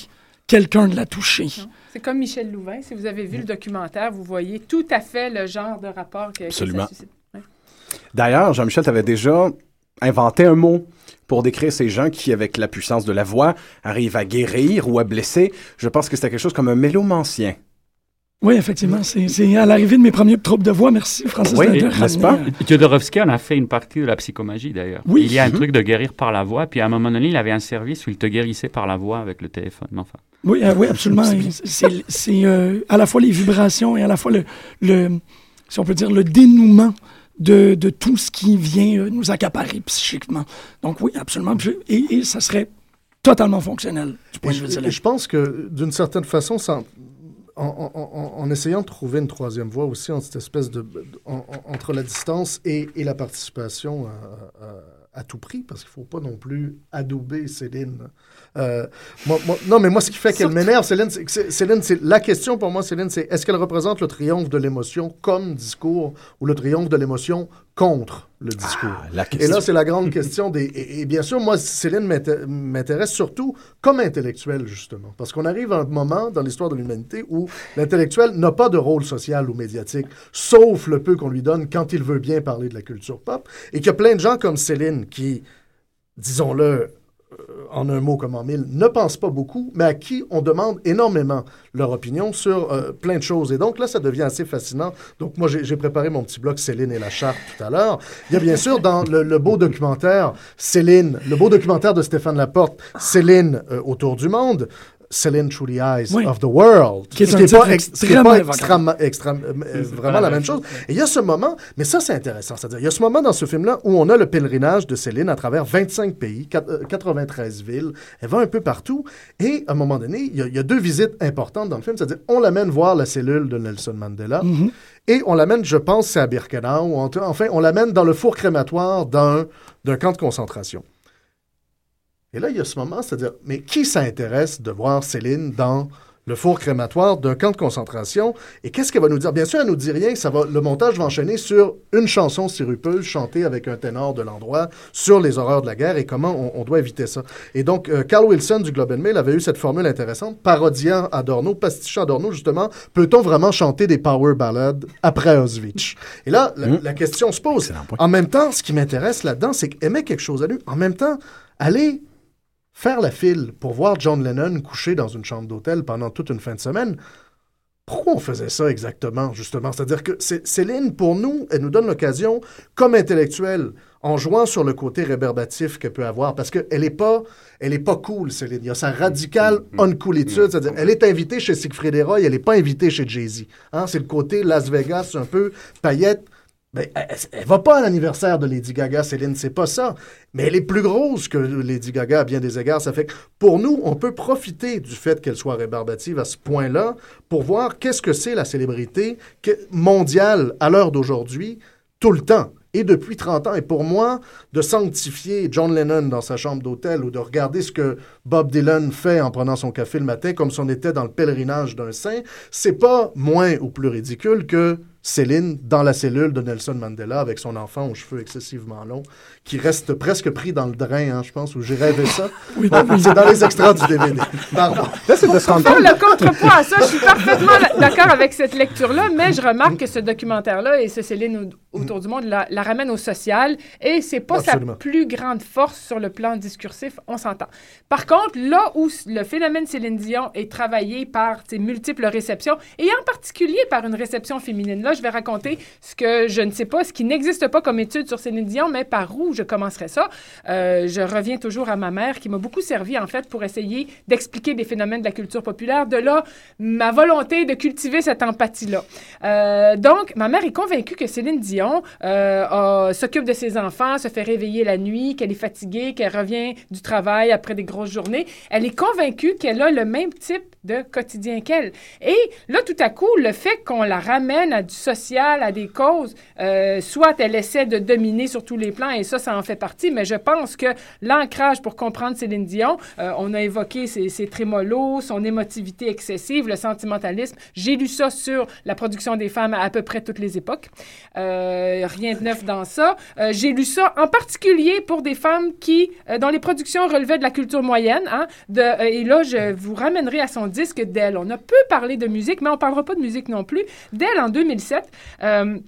G: quelqu'un de la toucher.
F: C'est comme Michel Louvain. Si vous avez vu le documentaire, vous voyez tout à fait le genre de rapport que, que
C: Absolument.
F: ça suscite. Ouais.
C: D'ailleurs, Jean-Michel, tu avais déjà inventé un mot pour décrire ces gens qui, avec la puissance de la voix, arrivent à guérir ou à blesser. Je pense que c'était quelque chose comme un mélomancien.
G: Oui, effectivement, c'est à l'arrivée de mes premiers troubles de voix. Merci, Francis.
C: Oui, n'est-ce pas?
E: Jodorowsky en a fait une partie de la psychomagie d'ailleurs.
G: Oui.
E: Il y a un
C: Mhm.
E: truc de guérir par la voix, puis à un moment donné, il avait un service où il te guérissait par la voix avec le téléphone. Enfin,
G: Oui, euh, oui, absolument. C'est euh, à la fois les vibrations et à la fois le, le si on peut dire, le dénouement de, de tout ce qui vient euh, nous accaparer psychiquement. Donc oui, absolument. Et, et ça serait totalement fonctionnel du point
D: Et
G: de vue de
D: je pense que, d'une certaine façon, ça- en, en- en- en essayant de trouver une troisième voie aussi, en cette espèce de, en- en- entre la distance et, et la participation à, à- à tout prix, parce qu'il ne faut pas non plus adouber Céline. Euh, moi- moi- non, mais moi, ce qui fait qu'elle m'énerve, Céline, c'est- Céline, c'est la question pour moi, Céline, c'est est-ce qu'elle représente le triomphe de l'émotion comme discours ou le triomphe de l'émotion contre? Le discours?
C: Ah, la
D: Et là, c'est la grande question des. Et, et bien sûr, moi, Céline m'inté- m'intéresse surtout comme intellectuel, justement. Parce qu'on arrive à un moment dans l'histoire de l'humanité où l'intellectuel n'a pas de rôle social ou médiatique, sauf le peu qu'on lui donne quand il veut bien parler de la culture pop. Et qu'il y a plein de gens comme Céline qui, disons-le, en un mot comme en mille, ne pensent pas beaucoup, mais à qui on demande énormément leur opinion sur euh, plein de choses. Et donc là, ça devient assez fascinant. Donc moi, j'ai préparé mon petit bloc Céline et la charte tout à l'heure. Il y a bien sûr dans le, le beau documentaire Céline, le beau documentaire de Stéphane Laporte, Céline euh, autour du monde. Céline Through the Eyes of the World.
G: Qui est, qui pas,
D: extrêmement, euh, vraiment la même chose. Et il y a ce moment, mais ça c'est intéressant, c'est-à-dire il y a ce moment dans ce film-là où on a le pèlerinage de Céline à travers 25 pays, 93 euh, villes, elle va un peu partout, et à un moment donné, il y a, deux visites importantes dans le film, c'est-à-dire on l'amène voir la cellule de Nelson Mandela, mm-hmm. et on l'amène, je pense, c'est à Birkenau, ou enfin on l'amène dans le four crématoire d'un camp de concentration. Et là, il y a ce moment, c'est-à-dire, mais qui s'intéresse de voir Céline dans le four crématoire d'un camp de concentration? Et qu'est-ce qu'elle va nous dire? Bien sûr, elle nous dit rien. Ça va, le montage va enchaîner sur une chanson sirupeuse chantée avec un ténor de l'endroit sur les horreurs de la guerre et comment on, doit éviter ça. Et donc, euh, Carl Wilson du Globe and Mail avait eu cette formule intéressante, parodiant Adorno, pastichant Adorno, justement, peut-on vraiment chanter des power ballads après Auschwitz? Et là, la, mmh. question se pose. En même temps, ce qui m'intéresse là-dedans, c'est qu'aimer quelque chose à lui, en même temps, aller faire la file pour voir John Lennon couché dans une chambre d'hôtel pendant toute une fin de semaine, pourquoi on faisait ça exactement, justement? C'est-à-dire que Céline, pour nous, elle nous donne l'occasion, comme intellectuelle, en jouant sur le côté réverbatif qu'elle peut avoir, parce qu'elle n'est pas, elle est pas cool, Céline. Il y a sa radicale mm, mm, uncoolitude, mm. c'est-à-dire elle est invitée chez Siegfried Roy, elle n'est pas invitée chez Jay-Z. Hein? C'est le côté Las Vegas, un peu paillette. Ben, elle, va pas à l'anniversaire de Lady Gaga, Céline, c'est pas ça. Mais elle est plus grosse que Lady Gaga à bien des égards. Ça fait pour nous, on peut profiter du fait qu'elle soit rébarbative à ce point-là pour voir qu'est-ce que c'est la célébrité mondiale à l'heure d'aujourd'hui, tout le temps et depuis 30 ans. Et pour moi, de sanctifier John Lennon dans sa chambre d'hôtel ou de regarder ce que Bob Dylan fait en prenant son café le matin comme si on était dans le pèlerinage d'un saint, c'est pas moins ou plus ridicule que Céline dans la cellule de Nelson Mandela avec son enfant aux cheveux excessivement longs, qui reste presque pris dans le drain, hein, je pense, où j'ai rêvé ça. oui, c'est dans les extras du DVD.
F: Pardon. Là, c'est de se rendre compte. le contrepoids à ça, je suis parfaitement d'accord avec cette lecture-là, mais je remarque que ce documentaire-là et ce Céline autour du monde la, ramène au social et c'est pas sa plus grande force sur le plan discursif, on s'entend. Par contre, là où le phénomène Céline Dion est travaillé par ses multiples réceptions et en particulier par une réception féminine, là, je vais raconter ce que je ne sais pas, ce qui n'existe pas comme étude sur Céline Dion, mais par où je commencerai ça. Euh, je reviens toujours à ma mère qui m'a beaucoup servi en fait pour essayer d'expliquer des phénomènes de la culture populaire. De là, ma volonté de cultiver cette empathie-là. Euh, donc, ma mère est convaincue que Céline Dion euh, s'occupe de ses enfants, se fait réveiller la nuit, qu'elle est fatiguée, qu'elle revient du travail après des grosses journées. Elle est convaincue qu'elle a le même type de quotidien qu'elle. Et là, tout à coup, le fait qu'on la ramène à du sociale, à des causes, euh, soit elle essaie de dominer sur tous les plans, et ça, ça en fait partie, mais je pense que l'ancrage pour comprendre Céline Dion, euh, on a évoqué ses, trémolos, son émotivité excessive, le sentimentalisme. J'ai lu ça sur la production des femmes à, à peu près toutes les époques. Euh, rien de neuf dans ça. J'ai lu ça en particulier pour des femmes qui, dont les productions relevaient de la culture moyenne. Hein, et là, je vous ramènerai à son disque d'elle. On a peu parlé de musique, mais on ne parlera pas de musique non plus. D'elle, en 2006, euh,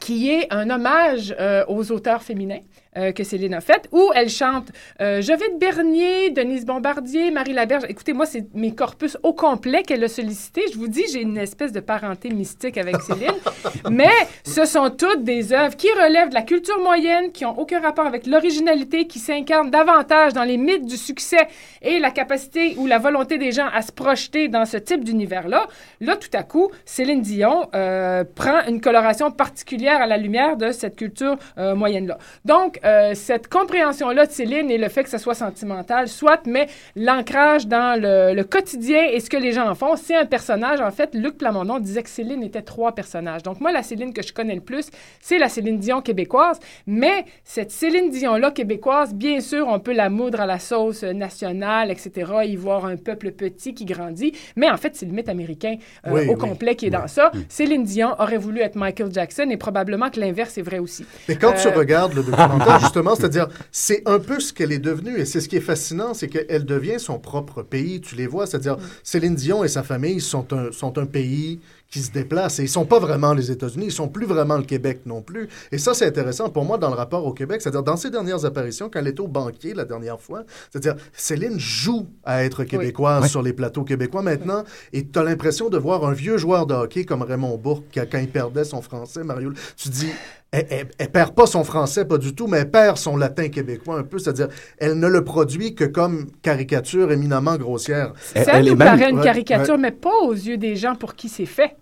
F: qui est un hommage euh, aux auteurs féminins. Euh, que Céline a faite, où elle chante euh, de Bernier, Denise Bombardier, Marie Laberge. Écoutez, moi, c'est mes corpus au complet qu'elle a sollicité. Je vous dis, j'ai une espèce de parenté mystique avec Céline. Mais ce sont toutes des œuvres qui relèvent de la culture moyenne, qui n'ont aucun rapport avec l'originalité, qui s'incarnent davantage dans les mythes du succès et la capacité ou la volonté des gens à se projeter dans ce type d'univers-là. Là, tout à coup, Céline Dion euh, prend une coloration particulière à la lumière de cette culture moyenne-là. Donc, euh, cette compréhension-là de Céline et le fait que ce soit sentimental, soit, mais l'ancrage dans le, quotidien et ce que les gens en font, c'est un personnage. En fait, Luc Plamondon disait que Céline était trois personnages. Donc, moi, la Céline que je connais le plus, c'est la Céline Dion québécoise. Mais cette Céline Dion-là québécoise, bien sûr, on peut la moudre à la sauce nationale, etc., y voir un peuple petit qui grandit. Mais en fait, c'est le mythe américain euh, au complet qui est dans ça. Céline Dion aurait voulu être Michael Jackson et probablement que l'inverse est vrai aussi.
D: Mais quand tu euh, regardes le documentaire, justement, c'est-à-dire, c'est un peu ce qu'elle est devenue. Et c'est ce qui est fascinant, c'est qu'elle devient son propre pays. Tu les vois, c'est-à-dire, Céline Dion et sa famille sont un, sont un pays qui se déplacent. Et ils sont pas vraiment les États-Unis, ils sont plus vraiment le Québec non plus. Et ça, c'est intéressant pour moi dans le rapport au Québec. C'est-à-dire, dans ses dernières apparitions, quand elle était au banquier la dernière fois, c'est-à-dire, Céline joue à être québécoise sur les plateaux québécois maintenant. Et tu as l'impression de voir un vieux joueur de hockey comme Raymond Bourque, quand il perdait son français, Mario. Tu dis, elle, elle, perd pas son français, pas du tout, mais elle perd son latin québécois un peu. C'est-à-dire, elle ne le produit que comme caricature éminemment grossière.
F: Ça elle, nous paraît une caricature, mais pas aux yeux des gens pour qui c'est fait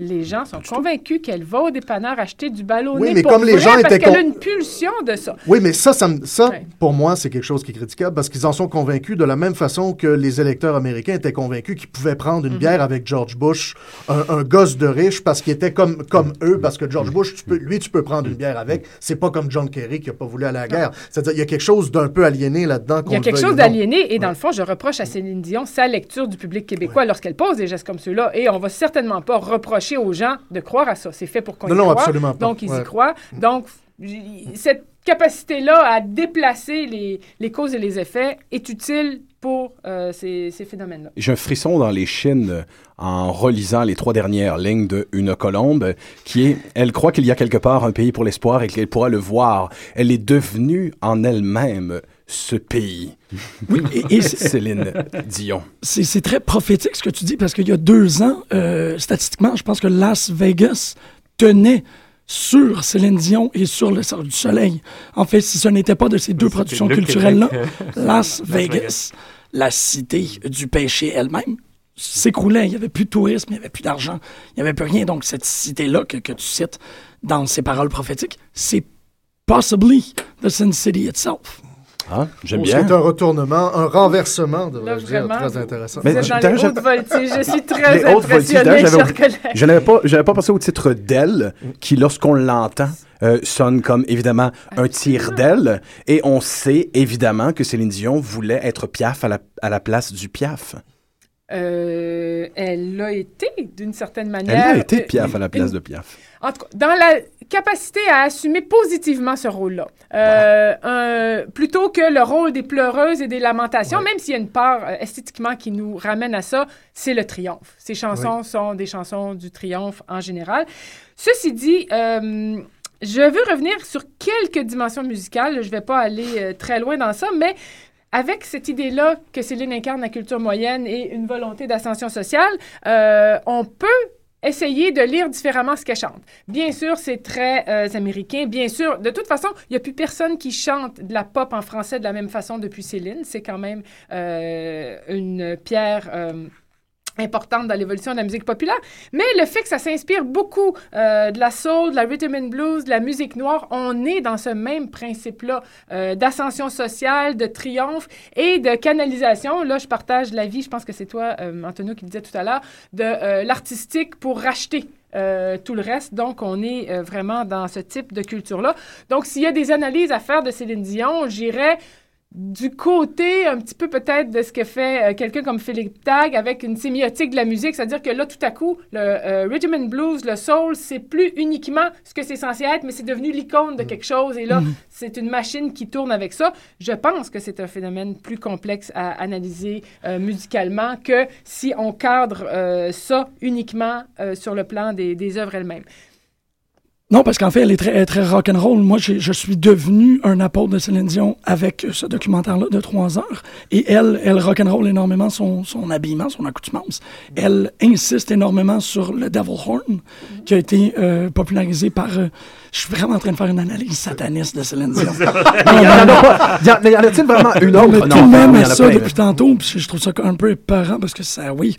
F: les gens sont convaincus qu'elle va au dépanneur acheter du ballonné oui, mais pour comme les gens parce qu'elle a une pulsion de ça.
D: Oui, mais ça, ça, ça pour moi, c'est quelque chose qui est critiquable parce qu'ils en sont convaincus de la même façon que les électeurs américains étaient convaincus qu'ils pouvaient prendre une mhm. bière avec George Bush, un, gosse de riche, parce qu'il était comme, comme eux, parce que George Bush, tu peux, lui, tu peux prendre une bière avec. C'est pas comme John Kerry qui a pas voulu aller à la guerre. C'est-à-dire, il y a quelque chose d'un peu aliéné là-dedans.
F: Il y a quelque chose d'aliéné et dans le fond, je reproche à Céline Dion sa lecture du public québécois lorsqu'elle pose des gestes comme ceux-là et on va certainement pas reprocher aux gens de croire à ça. C'est fait pour qu'on y
D: non,
F: croit.
D: Absolument pas.
F: Donc, ils y croient. Donc, cette capacité-là à déplacer les, les, causes et les effets est utile pour euh, ces, ces phénomènes-là.
C: J'ai un frisson dans les chines en relisant les trois dernières lignes de Une colombe, qui est, elle croit qu'il y a quelque part un pays pour l'espoir et qu'elle pourra le voir. Elle est devenue en elle-même ce pays.
G: Oui, et,
C: Céline Dion.
G: C'est très prophétique ce que tu dis parce qu'il y a deux ans, euh, statistiquement, je pense que Las Vegas tenait sur Céline Dion et sur le Cercle du Soleil. En fait, si ce n'était pas de ces deux productions culturelles-là, Las Vegas, la cité du péché elle-même, s'écroulait. Il n'y avait plus de tourisme, il n'y avait plus d'argent, il n'y avait plus rien. Donc, cette cité-là que, que tu cites dans ces paroles prophétiques, c'est possibly the Sin City itself.
C: Ah, j'aime bien.
D: C'est un retournement, un renversement, devrais-je dire, très intéressant.
F: Mais, dans les hautes voltiges, je suis très impressionné,
C: Je n'avais pas, pas pensé au titre d'elle, qui, lorsqu'on l'entend, euh, sonne comme évidemment un tir d'aile. Et on sait évidemment que Céline Dion voulait être Piaf à la, à la place du Piaf.
F: Euh, elle l'a été d'une certaine manière.
C: Elle a été Piaf à la place de Piaf.
F: En tout cas, dans la capacité à assumer positivement ce rôle-là, euh, plutôt que le rôle des pleureuses et des lamentations, même s'il y a une part euh, esthétiquement qui nous ramène à ça, c'est le triomphe. Ces chansons sont des chansons du triomphe en général. Ceci dit, euh, je veux revenir sur quelques dimensions musicales. Je ne vais pas aller très loin dans ça, mais avec cette idée-là que Céline incarne la culture moyenne et une volonté d'ascension sociale, on peut essayer de lire différemment ce qu'elle chante. Bien sûr, c'est très euh, américain. Bien sûr, de toute façon, il n'y a plus personne qui chante de la pop en français de la même façon depuis Céline. C'est quand même euh, une pierre euh, importante dans l'évolution de la musique populaire, mais le fait que ça s'inspire beaucoup euh, de la soul, de la rhythm and blues, de la musique noire, on est dans ce même principe-là euh, d'ascension sociale, de triomphe et de canalisation. Là, je partage l'avis, je pense que c'est toi, euh, Antonio, qui disait tout à l'heure, de l'artistique pour racheter tout le reste. Donc, on est vraiment dans ce type de culture-là. Donc, s'il y a des analyses à faire de Céline Dion, j'irais du côté un petit peu peut-être de ce que fait euh, quelqu'un comme Philippe Tag avec une sémiotique de la musique, c'est-à-dire que là, tout à coup, le euh, and blues, le soul, c'est plus uniquement ce que c'est censé être, mais c'est devenu l'icône de quelque chose, et là, mm. c'est une machine qui tourne avec ça. Je pense que c'est un phénomène plus complexe à analyser euh, musicalement que si on cadre ça uniquement sur le plan des, des œuvres elles-mêmes.
G: Non, parce qu'en fait, elle est très, très rock'n'roll. Moi, je suis devenu un apôtre de Céline Dion avec ce documentaire-là de trois heures. Et elle, elle rock'n'roll énormément son, son habillement, son accoutrement. Elle insiste énormément sur le Devil Horn, qui a été euh, popularisé par... Euh, je suis vraiment en train de faire une analyse sataniste de Céline Dion.
C: il y en a Mais y en a-t-il vraiment une autre?
G: Non, tout le monde ça depuis tantôt, puis je trouve ça un peu épeurant parce que ça, oui...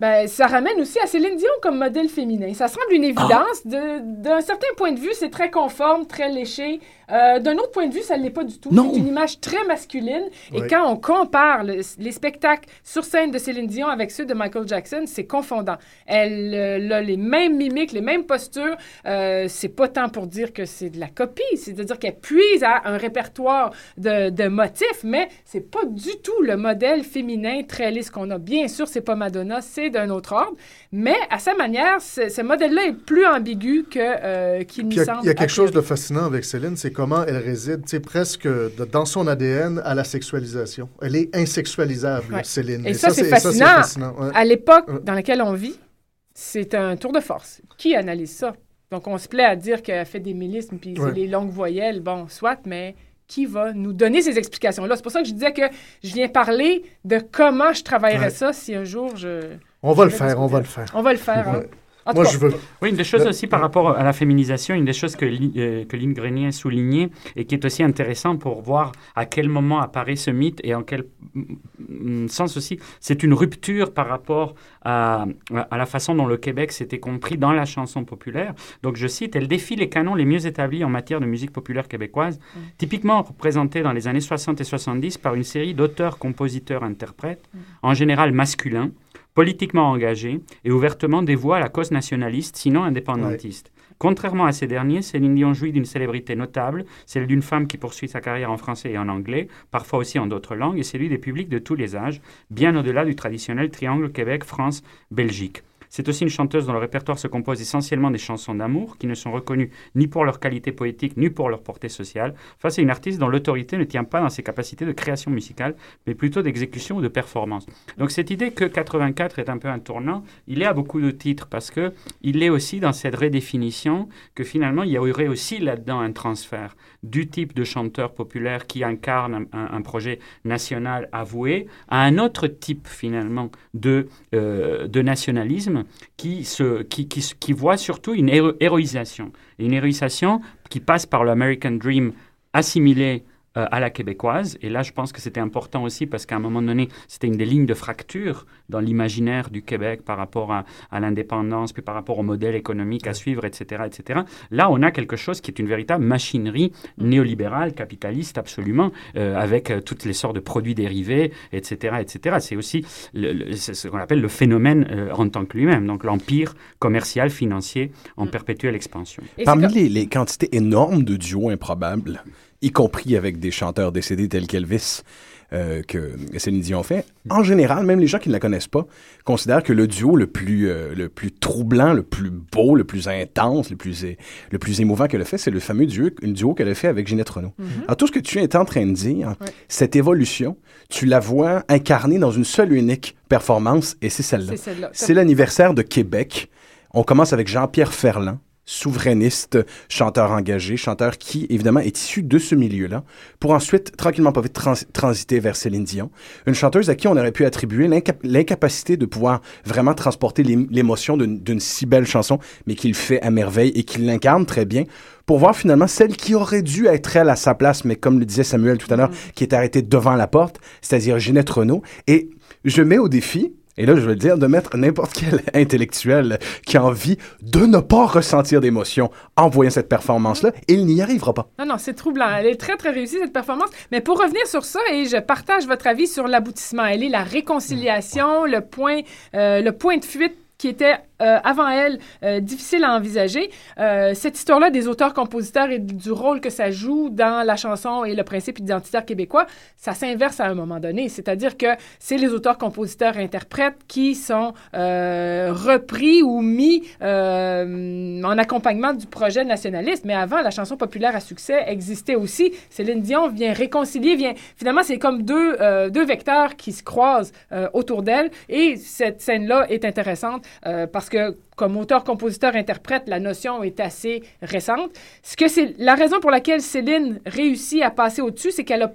F: Ben, ça ramène aussi à Céline Dion comme modèle féminin. Ça semble une évidence. D'un certain point de vue, c'est très conforme, très léché. Euh, d'un autre point de vue, ça ne l'est pas du tout. C'est une image très masculine. Et quand on compare les spectacles sur scène de Céline Dion avec ceux de Michael Jackson, c'est confondant. Elle euh, a les mêmes mimiques, les mêmes postures. Euh, c'est pas tant pour dire que c'est de la copie, c'est-à-dire qu'elle puise à un répertoire de, de motifs, mais c'est pas du tout le modèle féminin très lisse qu'on a. Bien sûr, c'est pas Madonna, c'est d'un autre ordre, mais à sa manière, ce modèle-là est plus ambigu que euh, qu'il n'y semble.
D: Il y a quelque chose de fascinant avec Céline, c'est comment elle réside, tu presque dans son ADN à la sexualisation. Elle est insexualisable, Céline.
F: Et, ça, c'est fascinant. À l'époque dans laquelle on vit, c'est un tour de force. Qui analyse ça? Donc, on se plaît à dire qu'elle fait des mélismes, puis les longues voyelles, bon, soit, mais qui va nous donner ces explications-là? C'est pour ça que je disais que je viens parler de comment je travaillerais ça si un jour je...
D: On va le faire, on va le faire.
F: On va le faire. Hein.
D: Moi, je veux.
E: Oui, une des choses aussi par rapport à la féminisation, une des choses que, euh, que Lynn Grenier a souligné et qui est aussi intéressant pour voir à quel moment apparaît ce mythe et en quel mm, sens aussi c'est une rupture par rapport à, à, la façon dont le Québec s'était compris dans la chanson populaire. Donc, je cite, elle défie les canons les mieux établis en matière de musique populaire québécoise, mm. typiquement représentés dans les années 60 et 70 par une série d'auteurs, compositeurs, interprètes, mm. en général masculins politiquement engagé et ouvertement dévoué à la cause nationaliste, sinon indépendantiste. Contrairement à ces derniers, Céline Dion jouit d'une célébrité notable, celle d'une femme qui poursuit sa carrière en français et en anglais, parfois aussi en d'autres langues, et celui des publics de tous les âges, bien au-delà du traditionnel triangle Québec-France-Belgique. C'est aussi une chanteuse dont le répertoire se compose essentiellement des chansons d'amour, qui ne sont reconnues ni pour leur qualité poétique, ni pour leur portée sociale, face à une artiste dont l'autorité ne tient pas dans ses capacités de création musicale, mais plutôt d'exécution ou de performance. Donc cette idée que 84 est un peu un tournant, il est à beaucoup de titres, parce que il est aussi dans cette redéfinition que finalement il y aurait aussi là-dedans un transfert du type de chanteur populaire qui incarne un, projet national avoué à un autre type finalement de, euh, de nationalisme qui, se, qui, qui, qui voit surtout une héroïsation. Une héroïsation qui passe par l'American Dream assimilé euh, à la québécoise. Et là, je pense que c'était important aussi parce qu'à un moment donné, c'était une des lignes de fracture dans l'imaginaire du Québec par rapport à, l'indépendance, puis par rapport au modèle économique à suivre, etc., etc. Là, on a quelque chose qui est une véritable machinerie néolibérale, capitaliste, absolument, euh, avec euh, toutes les sortes de produits dérivés, etc., etc. C'est aussi ce qu'on appelle le phénomène en tant que lui-même, donc l'empire commercial, financier en mm. perpétuelle expansion.
C: Parmi les, les quantités énormes de duos improbables, y compris avec des chanteurs décédés tels qu'Elvis, euh, que Céline Dion fait. En général, même les gens qui ne la connaissent pas considèrent que le duo le plus, euh, le plus troublant, le plus beau, le plus intense, le plus, le plus émouvant qu'elle a fait, c'est le fameux duo, une duo qu'elle a fait avec Ginette Renault. Mm-hmm. Alors, tout ce que tu es en train de dire, cette évolution, tu la vois incarnée dans une seule unique performance, et c'est celle-là. C'est l'anniversaire de Québec. On commence avec Jean-Pierre Ferland, souverainiste, chanteur engagé, chanteur qui, évidemment, est issu de ce milieu-là, pour ensuite, tranquillement pas vite, transiter vers Céline Dion, une chanteuse à qui on aurait pu attribuer l'incapacité de pouvoir vraiment transporter l'émotion d'une si belle chanson, mais qu'il fait à merveille et qu'il l'incarne très bien, pour voir finalement celle qui aurait dû être elle à sa place, mais comme le disait Samuel tout à l'heure, mm. qui est arrêtée devant la porte, c'est-à-dire Ginette Renault, et je mets au défi, et là, je veux dire, de mettre n'importe quel intellectuel qui a envie de ne pas ressentir d'émotion en voyant cette performance-là, il n'y arrivera pas.
F: Non, non, c'est troublant. Elle est très, très réussie, cette performance. Mais pour revenir sur ça, et je partage votre avis sur l'aboutissement, elle est la réconciliation, le point, euh, le point de fuite qui était euh, avant elle euh, difficile à envisager. Euh, cette histoire-là des auteurs-compositeurs et du rôle que ça joue dans la chanson et le principe identitaire québécois, ça s'inverse à un moment donné. C'est-à-dire que c'est les auteurs-compositeurs-interprètes qui sont repris ou mis en accompagnement du projet nationaliste. Mais avant, la chanson populaire à succès existait aussi. Céline Dion vient réconcilier, vient... Finalement, c'est comme deux, deux vecteurs qui se croisent autour d'elle. Et cette scène-là est intéressante parce que comme auteur, compositeur, interprète, la notion est assez récente. Ce que c'est la raison pour laquelle Céline réussit à passer au-dessus, c'est qu'elle a,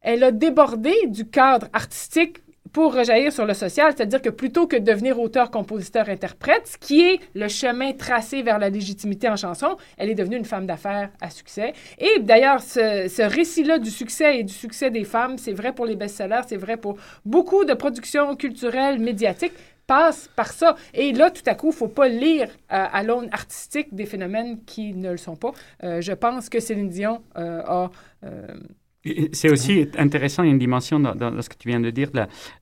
F: elle a débordé du cadre artistique pour rejaillir sur le social, c'est-à-dire que plutôt que de devenir auteur, compositeur, interprète, ce qui est le chemin tracé vers la légitimité en chanson, elle est devenue une femme d'affaires à succès. Et d'ailleurs, ce récit-là du succès et du succès des femmes, c'est vrai pour les best-sellers, c'est vrai pour beaucoup de productions culturelles, médiatiques passe par ça. Et là, tout à coup, il ne faut pas lire euh, à l'aune artistique des phénomènes qui ne le sont pas. Euh, je pense que Céline Dion euh, a
E: c'est aussi intéressant, il y a une dimension dans, ce que tu viens de dire,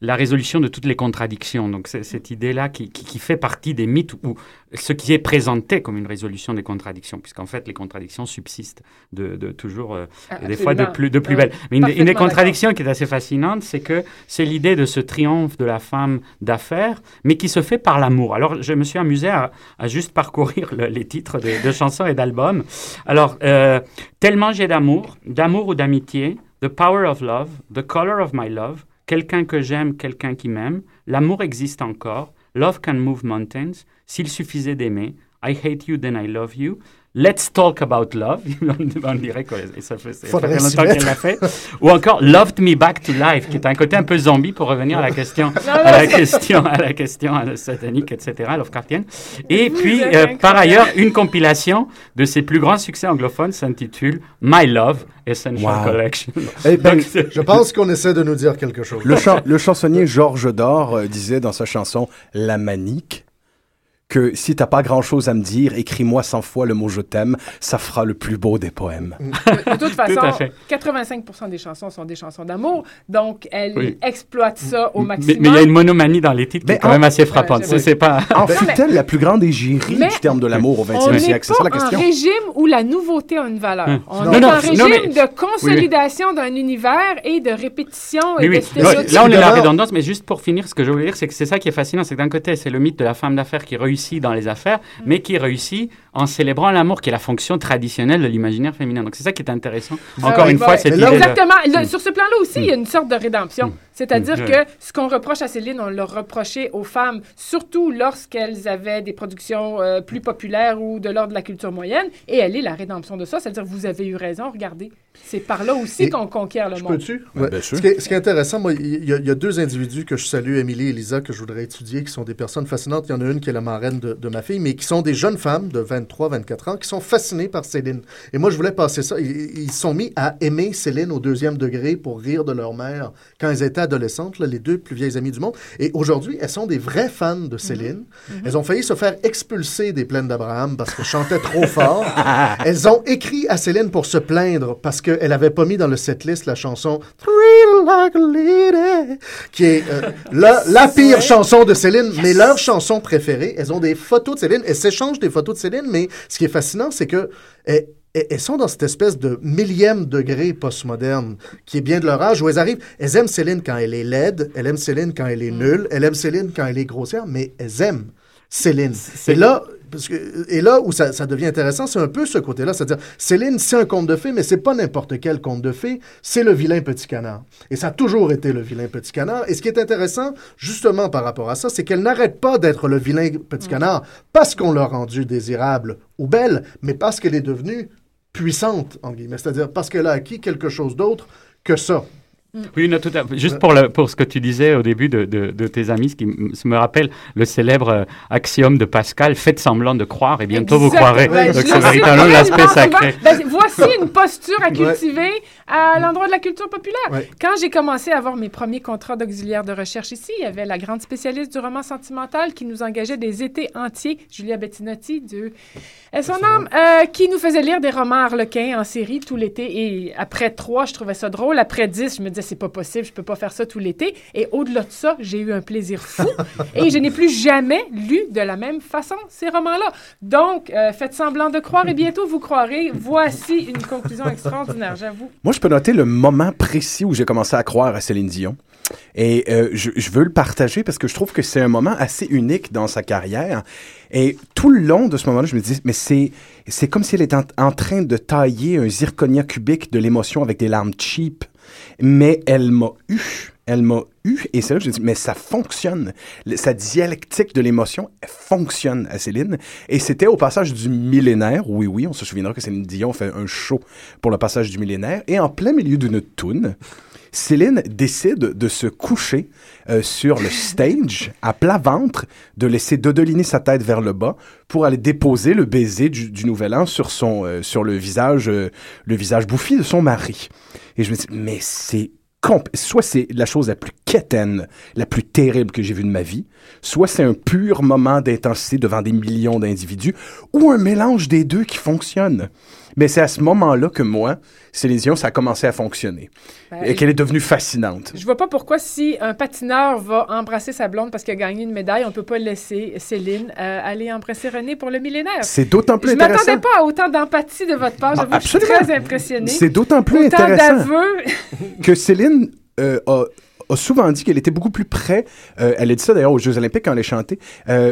E: la, résolution de toutes les contradictions. Donc, cette idée-là qui, qui, fait partie des mythes où ce qui est présenté comme une résolution des contradictions, puisqu'en fait, les contradictions subsistent de, de toujours, euh, des fois de plus, de plus belles. Mais une, une, des contradictions qui est assez fascinante, c'est que c'est l'idée de ce triomphe de la femme d'affaires, mais qui se fait par l'amour. Alors, je me suis amusé à, à juste parcourir les titres de, de chansons et d'albums. Alors, euh, Tellement j'ai d'amour, d'amour ou d'amitié, The Power of Love, The Color of My Love, quelqu'un que j'aime, quelqu'un qui m'aime, l'amour existe encore, Love can move mountains. S'il suffisait d'aimer. I hate you, then I love you. Let's Talk About Love. on dirait que ça fait, ça fait longtemps qu'elle l'a fait. Ou encore Loved Me Back to Life, qui est un côté un peu zombie pour revenir à la question, à la question, à la question satanique, etc., Lovecraftienne. Et puis, euh, par ailleurs, une compilation de ses plus grands succès anglophones s'intitule My Love Essential Collection.
D: Eh ben, je pense qu'on essaie de nous dire quelque chose.
C: Le, le chansonnier Georges Dor euh, disait dans sa chanson La Manique que si t'as pas grand chose à me dire, écris-moi 100 fois le mot je t'aime, ça fera le plus beau des poèmes.
F: De, toute façon, 85% des chansons sont des chansons d'amour, donc elle exploite ça au maximum.
E: Mais il y a une monomanie dans les titres qui est quand même assez frappante. c'est pas...
C: En fut-elle la plus grande égérie du terme de l'amour au 20e siècle? C'est ça la question.
F: un régime où la nouveauté a une valeur. Hum. On est un régime de consolidation d'un univers et de répétition et de stéréotypes.
E: Là, on est la redondance, mais juste pour finir, ce que je voulais dire, c'est que c'est ça qui est fascinant, c'est que d'un côté, c'est le mythe de la femme d'affaires qui réussit dans les affaires, mais qui réussit en célébrant l'amour, qui est la fonction traditionnelle de l'imaginaire féminin. Donc c'est ça qui est intéressant. Encore une fois, c'est
F: Exactement. Mm. Sur ce plan-là aussi, il y a une sorte de rédemption. Mm. C'est-à-dire que ce qu'on reproche à Céline, on l'a reproché aux femmes, surtout lorsqu'elles avaient des productions euh, plus populaires ou de l'ordre de la culture moyenne. Et elle est la rédemption de ça. C'est-à-dire, vous avez eu raison, regardez. C'est par là aussi qu'on conquiert le monde.
D: Peux-tu? ce, qui est, intéressant, moi, il y, a deux individus que je salue, Émilie et Lisa, que je voudrais étudier, qui sont des personnes fascinantes. Il y en a une qui est la marraine de, de ma fille, mais qui sont des jeunes femmes de 23, 24 ans qui sont fascinées par Céline. Et moi, je voulais passer ça. Ils, sont mis à aimer Céline au deuxième degré pour rire de leur mère quand elles étaient adolescentes, les deux plus vieilles amies du monde. Et aujourd'hui, elles sont des vraies fans de Céline. Mm-hmm. Elles ont failli se faire expulser des plaines d'Abraham parce qu'elles chantaient trop fort. elles ont écrit à Céline pour se plaindre parce qu'elle n'avait pas mis dans le setlist la chanson Thrill Like a Lady, qui est euh, la, la pire chanson de Céline, mais leur chanson préférée. Elles ont des photos de Céline. Elles s'échangent des photos de Céline, mais ce qui est fascinant, c'est que elles sont dans cette espèce de millième degré postmoderne qui est bien de leur âge où elles arrivent. Elles aiment Céline quand elle est laide, elles aiment Céline quand elle est mm. nulle, elles aiment Céline quand elle est grossière, mais elles aiment Céline. Et là, parce que, et là où ça, devient intéressant, c'est un peu ce côté-là. C'est-à-dire, Céline, c'est un conte de fées, mais c'est pas n'importe quel conte de fées, c'est le vilain petit canard. Et ça a toujours été le vilain petit canard. Et ce qui est intéressant, justement, par rapport à ça, c'est qu'elle n'arrête pas d'être le vilain petit mm. canard parce qu'on l'a rendu désirable ou belle, mais parce qu'elle est devenue puissante, en guillemets. C'est-à-dire parce qu'elle a acquis quelque chose d'autre que ça.
E: Mm. Oui, non, tout à fait. Juste pour, pour ce que tu disais au début de, de, tes amis, ce qui me rappelle le célèbre euh, axiome de Pascal, faites semblant de croire et bientôt vous croirez. Donc c'est véritablement l'aspect sacré.
F: Voici une posture à cultiver à l'endroit de la culture populaire. Quand j'ai commencé à avoir mes premiers contrats d'auxiliaire de recherche ici, il y avait la grande spécialiste du roman sentimental qui nous engageait des étés entiers, Julia Bettinotti, de son âme, euh, qui nous faisait lire des romans harlequins en série tout l'été. Et après trois, je trouvais ça drôle. Après dix, je me disais, c'est pas possible, je peux pas faire ça tout l'été. Et au-delà de ça, j'ai eu un plaisir fou. et je n'ai plus jamais lu de la même façon ces romans-là. Donc, euh, faites semblant de croire et bientôt vous croirez. Voici une conclusion extraordinaire, j'avoue.
C: Moi, je peux noter le moment précis où j'ai commencé à croire à Céline Dion. Et euh, je, je, veux le partager parce que je trouve que c'est un moment assez unique dans sa carrière. Et tout le long de ce moment-là, je me dis, mais c'est, c'est comme si elle était en, train de tailler un zirconia cubique de l'émotion avec des larmes cheap. Mais elle m'a eu. Elle m'a eu. Et c'est là que me dis, mais ça fonctionne. Sa dialectique de l'émotion fonctionne à Céline. Et c'était au passage du millénaire. Oui, oui, on se souviendra que Céline Dion fait un show pour le passage du millénaire. Et en plein milieu d'une toune, Céline décide de se coucher euh, sur le stage à plat ventre, de laisser dodoliner sa tête vers le bas pour aller déposer le baiser du, nouvel an sur son euh, sur le visage euh, le visage bouffi de son mari. Et je me dis mais c'est soit c'est la chose la plus quétaine, la plus terrible que j'ai vue de ma vie, soit c'est un pur moment d'intensité devant des millions d'individus, ou un mélange des deux qui fonctionne. Mais c'est à ce moment-là que moi, Céline ça a commencé à fonctionner. Ben, et qu'elle est devenue fascinante.
F: Je vois pas pourquoi si un patineur va embrasser sa blonde parce qu'il a gagné une médaille, on peut pas laisser Céline euh, aller embrasser René pour le millénaire.
C: C'est d'autant plus intéressant.
F: Je m'attendais pas à autant d'empathie de votre part. Je suis très impressionnée.
C: C'est d'autant plus autant intéressant que Céline euh, a souvent dit qu'elle était beaucoup plus près, euh, elle a dit ça d'ailleurs aux Jeux olympiques quand elle a chanté,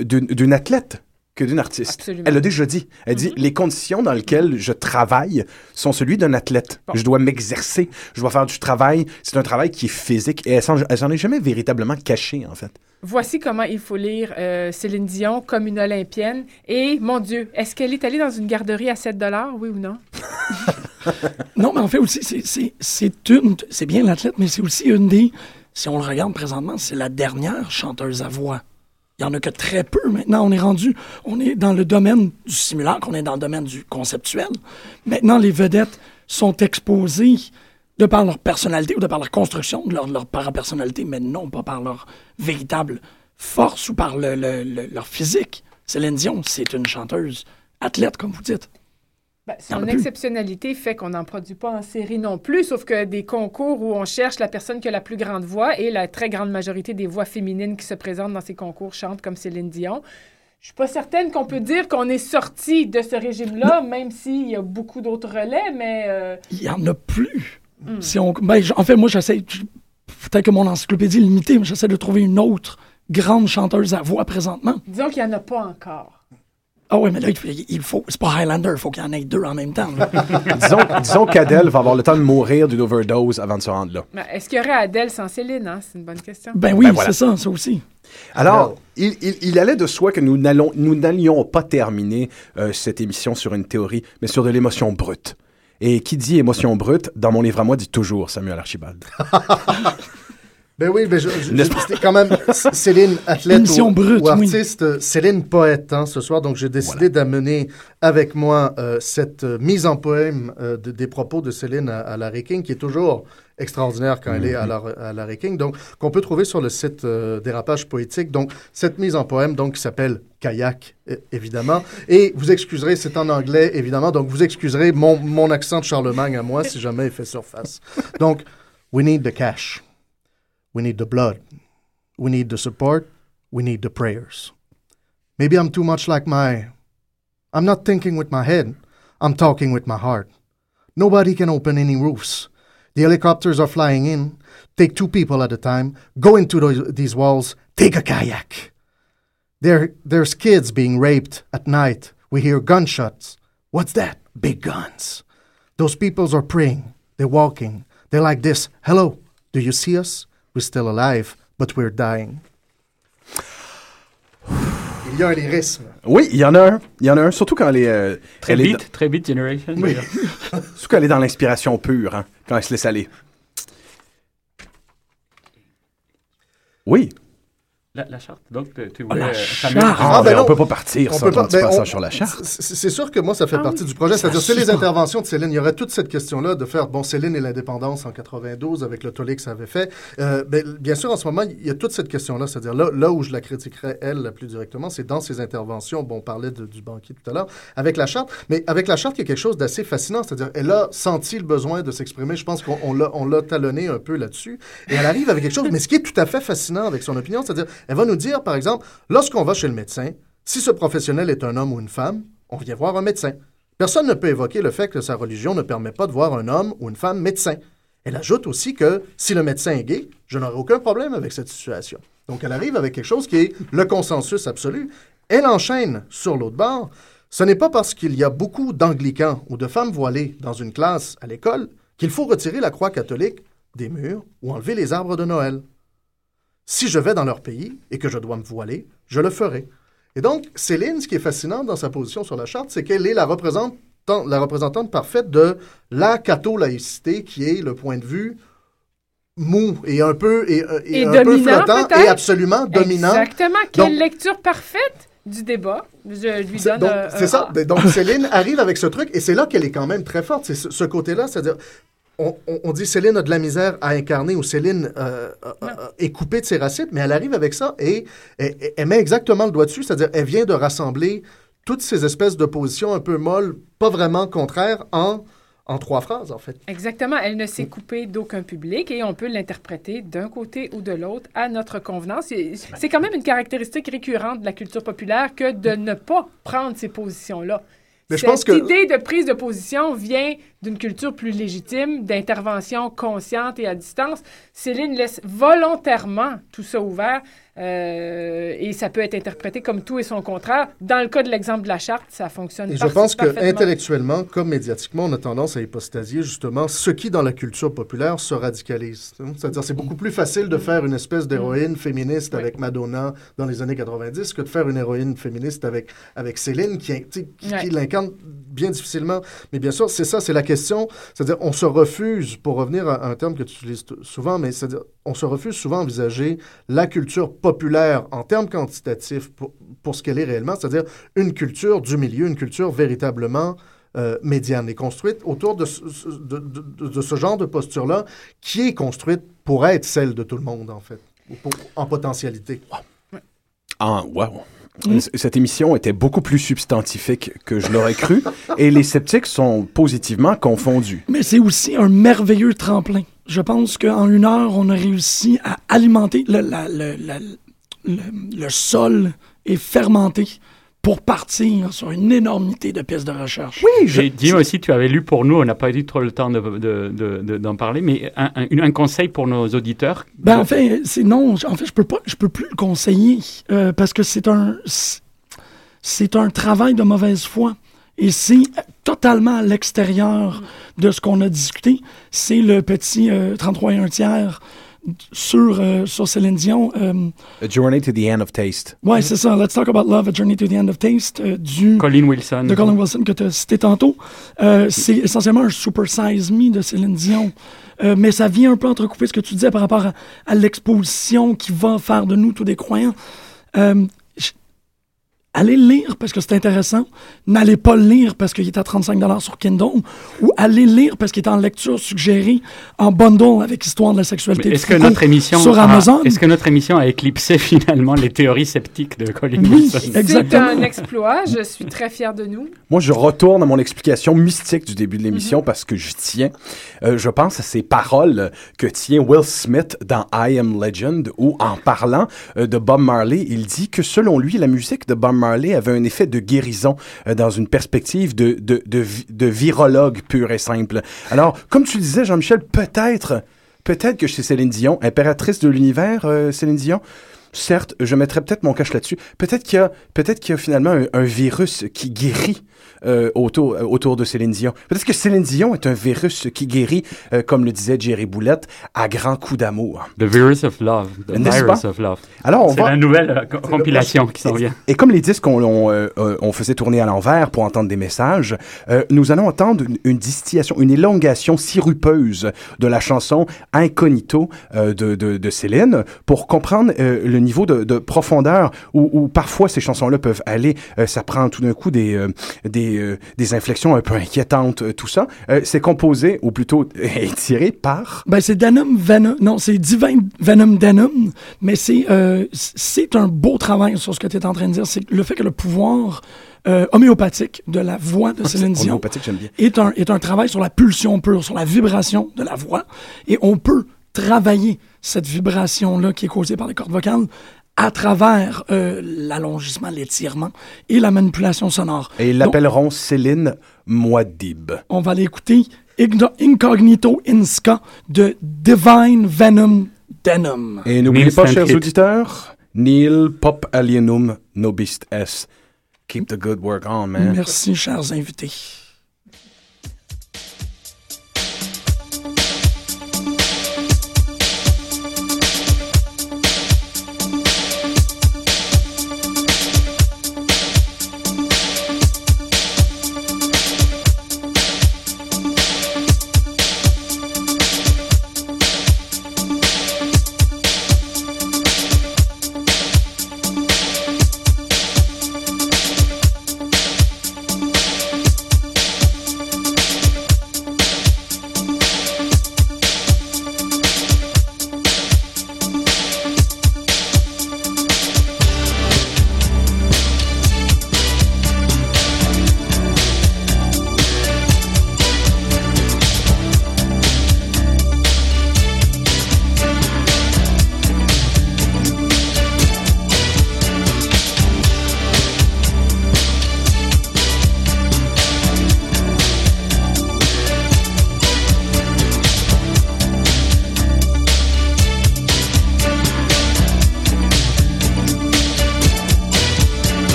C: d'une athlète que d'une artiste. Elle a déjà dit. Elle dit, mm-hmm. les conditions dans lesquelles je travaille sont celui d'un athlète. Je dois m'exercer, je dois faire du travail. C'est un travail qui est physique et elle s'en est jamais véritablement cachée, en fait.
F: Voici comment il faut lire euh, Céline Dion comme une Olympienne. Et, mon Dieu, est-ce qu'elle est allée dans une garderie à 7 oui ou non?
G: non, mais en fait aussi, c'est une... C'est bien l'athlète, mais c'est aussi une des... Si on le regarde présentement, c'est la dernière chanteuse à voix. Il y en a que très peu maintenant. On est rendu, on est dans le domaine du simulacre, on est dans le domaine du conceptuel. Maintenant, les vedettes sont exposées de par leur personnalité ou de par leur construction de leur, leur parapersonnalité, mais non pas par leur véritable force ou par leur physique. Céline Dion, c'est une chanteuse athlète, comme vous dites.
F: Ben, son exceptionnalité fait qu'on n'en produit pas en série non plus, sauf que des concours où on cherche la personne qui a la plus grande voix et la très grande majorité des voix féminines qui se présentent dans ces concours chantent comme Céline Dion. Je suis pas certaine qu'on peut dire qu'on est sorti de ce régime-là, même s'il y a beaucoup d'autres relais, mais... Euh,
G: Il y en a plus. Si on, ben, en fait, moi, j'essaie, peut-être que mon encyclopédie est limitée, mais j'essaie de trouver une autre grande chanteuse à voix présentement.
F: Disons qu'il n'y en a pas encore.
G: Ah oui, mais là, il faut. C'est pas Highlander, il faut qu'il y en ait deux en même temps.
C: disons disons qu'Adèle va avoir le temps de mourir d'une overdose avant de se rendre là.
F: Est-ce qu'il y aurait Adèle sans Céline hein? C'est une bonne question.
G: Ben oui, ben c'est ça, ça aussi.
C: Alors, il, il, allait de soi que nous n'allions pas terminer euh, cette émission sur une théorie, mais sur de l'émotion brute. Et qui dit émotion brute, dans mon livre à moi, dit toujours Samuel Archibald.
D: ben oui, ben je, quand même Céline, athlète ou, artiste, Céline, poète hein, ce soir. Donc j'ai décidé d'amener avec moi euh, cette euh, mise en poème euh, des propos de Céline à, Larry King, qui est toujours extraordinaire quand elle est à, mm-hmm. la, à Larry King, donc qu'on peut trouver sur le site Dérapage Poétique. Donc cette mise en poème, donc qui s'appelle kayak, évidemment. Et vous excuserez, c'est en anglais, évidemment, donc vous excuserez mon, mon accent de Charlemagne à moi si jamais il fait surface. Donc, we need the cash. We need the blood. We need the support. We need the prayers. Maybe I'm too much like my. I'm not thinking with my head. I'm talking with my heart. Nobody can open any roofs. The helicopters are flying in. Take two people at a time. Go into those, these walls. Take a kayak. There, there's kids being raped at night. We hear gunshots. What's that? Big guns. Those peoples are praying. They're walking. They're like this Hello, do you see us? We're still alive, but we're dying. Il y a un lyrisme.
C: Oui, il y en a un. Il y en a un, surtout quand elle est. Euh,
E: très vite, très vite generation.
C: Oui. surtout quand elle est dans l'inspiration pure, hein, quand elle se laisse aller. Oui.
E: La, charte. Donc, tu
G: voulais. la
C: charte. Ah, ben on peut pas partir sans un ben, passage sur la charte.
D: C'est sûr que moi, ça fait ah partie du projet. C'est-à-dire, c'est les interventions de Céline. Il y aurait toute cette question-là de faire, bon, Céline et l'indépendance en 92 avec le tollé que ça avait fait. Euh, ben, bien sûr, en ce moment, il y a toute cette question-là. C'est-à-dire, là, là où je la critiquerais, elle, la plus directement, c'est dans ses interventions. Bon, on parlait du banquier tout à l'heure, avec la charte. Mais avec la charte, il y a quelque chose d'assez fascinant. C'est-à-dire, elle a senti le besoin de s'exprimer. Je pense qu'on l'a talonné un peu là-dessus. Et elle arrive avec quelque chose. Mais ce qui est tout à fait fascinant avec son opinion, c'est-à-dire, elle va nous dire, par exemple, lorsqu'on va chez le médecin, si ce professionnel est un homme ou une femme, on vient voir un médecin. Personne ne peut évoquer le fait que sa religion ne permet pas de voir un homme ou une femme médecin. Elle ajoute aussi que si le médecin est gay, je n'aurai aucun problème avec cette situation. Donc elle arrive avec quelque chose qui est le consensus absolu. Elle enchaîne sur l'autre bord. Ce n'est pas parce qu'il y a beaucoup d'anglicans ou de femmes voilées dans une classe à l'école qu'il faut retirer la croix catholique des murs ou enlever les arbres de Noël. Si je vais dans leur pays et que je dois me voiler, je le ferai. Et donc, Céline, ce qui est fascinant dans sa position sur la charte, c'est qu'elle est la représentante, la représentante parfaite de la catho-laïcité, qui est le point de vue mou et un peu, et, euh, un peu flottant et absolument dominant.
F: Exactement. Quelle lecture parfaite du débat. Je lui donne.
D: C'est ça. Donc, Céline arrive avec ce truc et c'est là qu'elle est quand même très forte. C'est ce côté-là, c'est-à-dire on, dit Céline a de la misère à incarner ou Céline euh, euh, est coupée de ses racines, mais elle arrive avec ça et, elle met exactement le doigt dessus, c'est-à-dire elle vient de rassembler toutes ces espèces de positions un peu molles, pas vraiment contraires, en, en trois phrases, en fait.
F: Exactement. Elle ne s'est coupée d'aucun public et on peut l'interpréter d'un côté ou de l'autre à notre convenance. C'est quand même une caractéristique récurrente de la culture populaire que de ne pas prendre ces positions-là. Mais je pense que... idée de prise de position vient d'une culture plus légitime, d'intervention consciente et à distance. Céline laisse volontairement tout ça ouvert Euh, et ça peut être interprété comme tout et son contraire. Dans le cas de l'exemple de la charte, ça fonctionne
D: Et je pense que intellectuellement comme médiatiquement, on a tendance à hypostasier justement ce qui, dans la culture populaire, se radicalise. C'est-à-dire, c'est beaucoup plus facile de faire une espèce d'héroïne féministe avec Madonna dans les années 90 que de faire une héroïne féministe avec, avec Céline qui, qui, qui l'incarne bien difficilement. Mais bien sûr, c'est ça, c'est la question. C'est-à-dire, on se refuse, pour revenir à un terme que tu utilises souvent, mais c'est-à-dire, on se refuse souvent à envisager la culture populaire en termes quantitatifs pour, pour ce qu'elle est réellement, c'est-à-dire une culture du milieu, une culture véritablement euh, médiane et construite autour de, de, de ce genre de posture-là qui est construite pour être celle de tout le monde, en fait, en potentialité.
C: Ah, wow. Cette émission était beaucoup plus substantifique que je l'aurais cru et les sceptiques sont positivement confondus.
G: Mais c'est aussi un merveilleux tremplin. Je pense qu'en une heure, on a réussi à alimenter le, le, le sol et fermenté pour partir sur une énormité de pistes de recherche.
E: Oui, j'ai dit aussi, tu avais lu pour nous, on n'a pas eu trop le temps d'en de, de, de, parler, mais un, un, conseil pour nos auditeurs?
G: Ben, en fait, c'est non, en fait, je peux pas, je peux plus le conseiller euh, parce que c'est un, c'est un travail de mauvaise foi. Et c'est totalement à l'extérieur de ce qu'on a discuté. C'est le petit 33 euh, et un tiers sur, euh, sur Céline Dion. Euh,
C: a Journey to the End of Taste.
G: Ouais, c'est ça. Let's Talk About Love, A Journey to the End of Taste, euh, du...
E: Colin Wilson.
G: De Colin Wilson que tu as cité tantôt. c'est essentiellement un Super Size Me de Céline Dion. mais ça vient un peu entrecouper ce que tu disais par rapport à, à l'exposition qui va faire de nous tous des croyants allez le lire parce que c'est intéressant. N'allez pas le lire parce qu'il est à 35 sur Kindle. Ou allez le lire parce qu'il est en lecture suggérée en bundle avec Histoire de la sexualité
E: est-ce que notre émission sur Amazon. Est-ce que notre émission a éclipsé finalement les théories sceptiques de Colin
F: oui, C'est un exploit. Je suis très fier de nous.
C: Moi, je retourne à mon explication mystique du début de l'émission mhm. parce que je tiens, euh, je pense à ces paroles que tient Will Smith dans I Am Legend où en parlant euh, de Bob Marley, il dit que selon lui, la musique de Bob Marley avait un effet de guérison euh, dans une perspective de, de, de, virologue pur et simple. Alors, comme tu disais, Jean-Michel, peut-être, peut-être que chez Céline Dion, impératrice de l'univers, euh, Céline Dion, certes, je mettrais peut-être mon cache là-dessus. Peut-être qu'il y a, peut-être qu'il y a finalement un, virus qui guérit euh, autour, euh, autour de Céline Dion. Peut-être que Céline Dion est un virus qui guérit, euh, comme le disait Jerry Boulette, à grands coups d'amour.
E: The virus of love. The virus of love.
C: Alors, on
E: C'est la nouvelle compilation qui s'en vient.
C: Et, comme les disques, on, on, faisait tourner à l'envers pour entendre des messages, nous allons entendre une, distillation, une élongation sirupeuse de la chanson Incognito de, de, de, Céline pour comprendre le niveau de, de profondeur où, où, parfois ces chansons-là peuvent aller. ça prend tout d'un coup des, des euh, des, inflexions un peu inquiétantes, euh, tout ça. Euh, c'est composé, ou plutôt étiré par...
G: Ben, c'est Denim Venom. Non, c'est Divine Venom Denim, mais c'est c'est un beau travail sur ce que tu es en train de dire. C'est le fait que le pouvoir homéopathique de la voix de Céline Dion est un, est un travail sur la pulsion pure, sur la vibration de la voix. Et on peut travailler cette vibration-là qui est causée par les cordes vocales à travers euh, l'allongissement, l'étirement et la manipulation sonore.
C: Et ils l'appelleront Céline Moadib.
G: On va l'écouter Incognito Inska de Divine Venom Denim.
C: Et n'oubliez pas, chers auditeurs, Neil Pop Alienum Nobist S. Keep the good work on, man.
G: Merci, chers invités.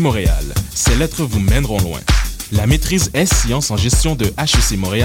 A: Montréal. Ces lettres vous mèneront loin. La maîtrise S-Sciences en gestion de HEC Montréal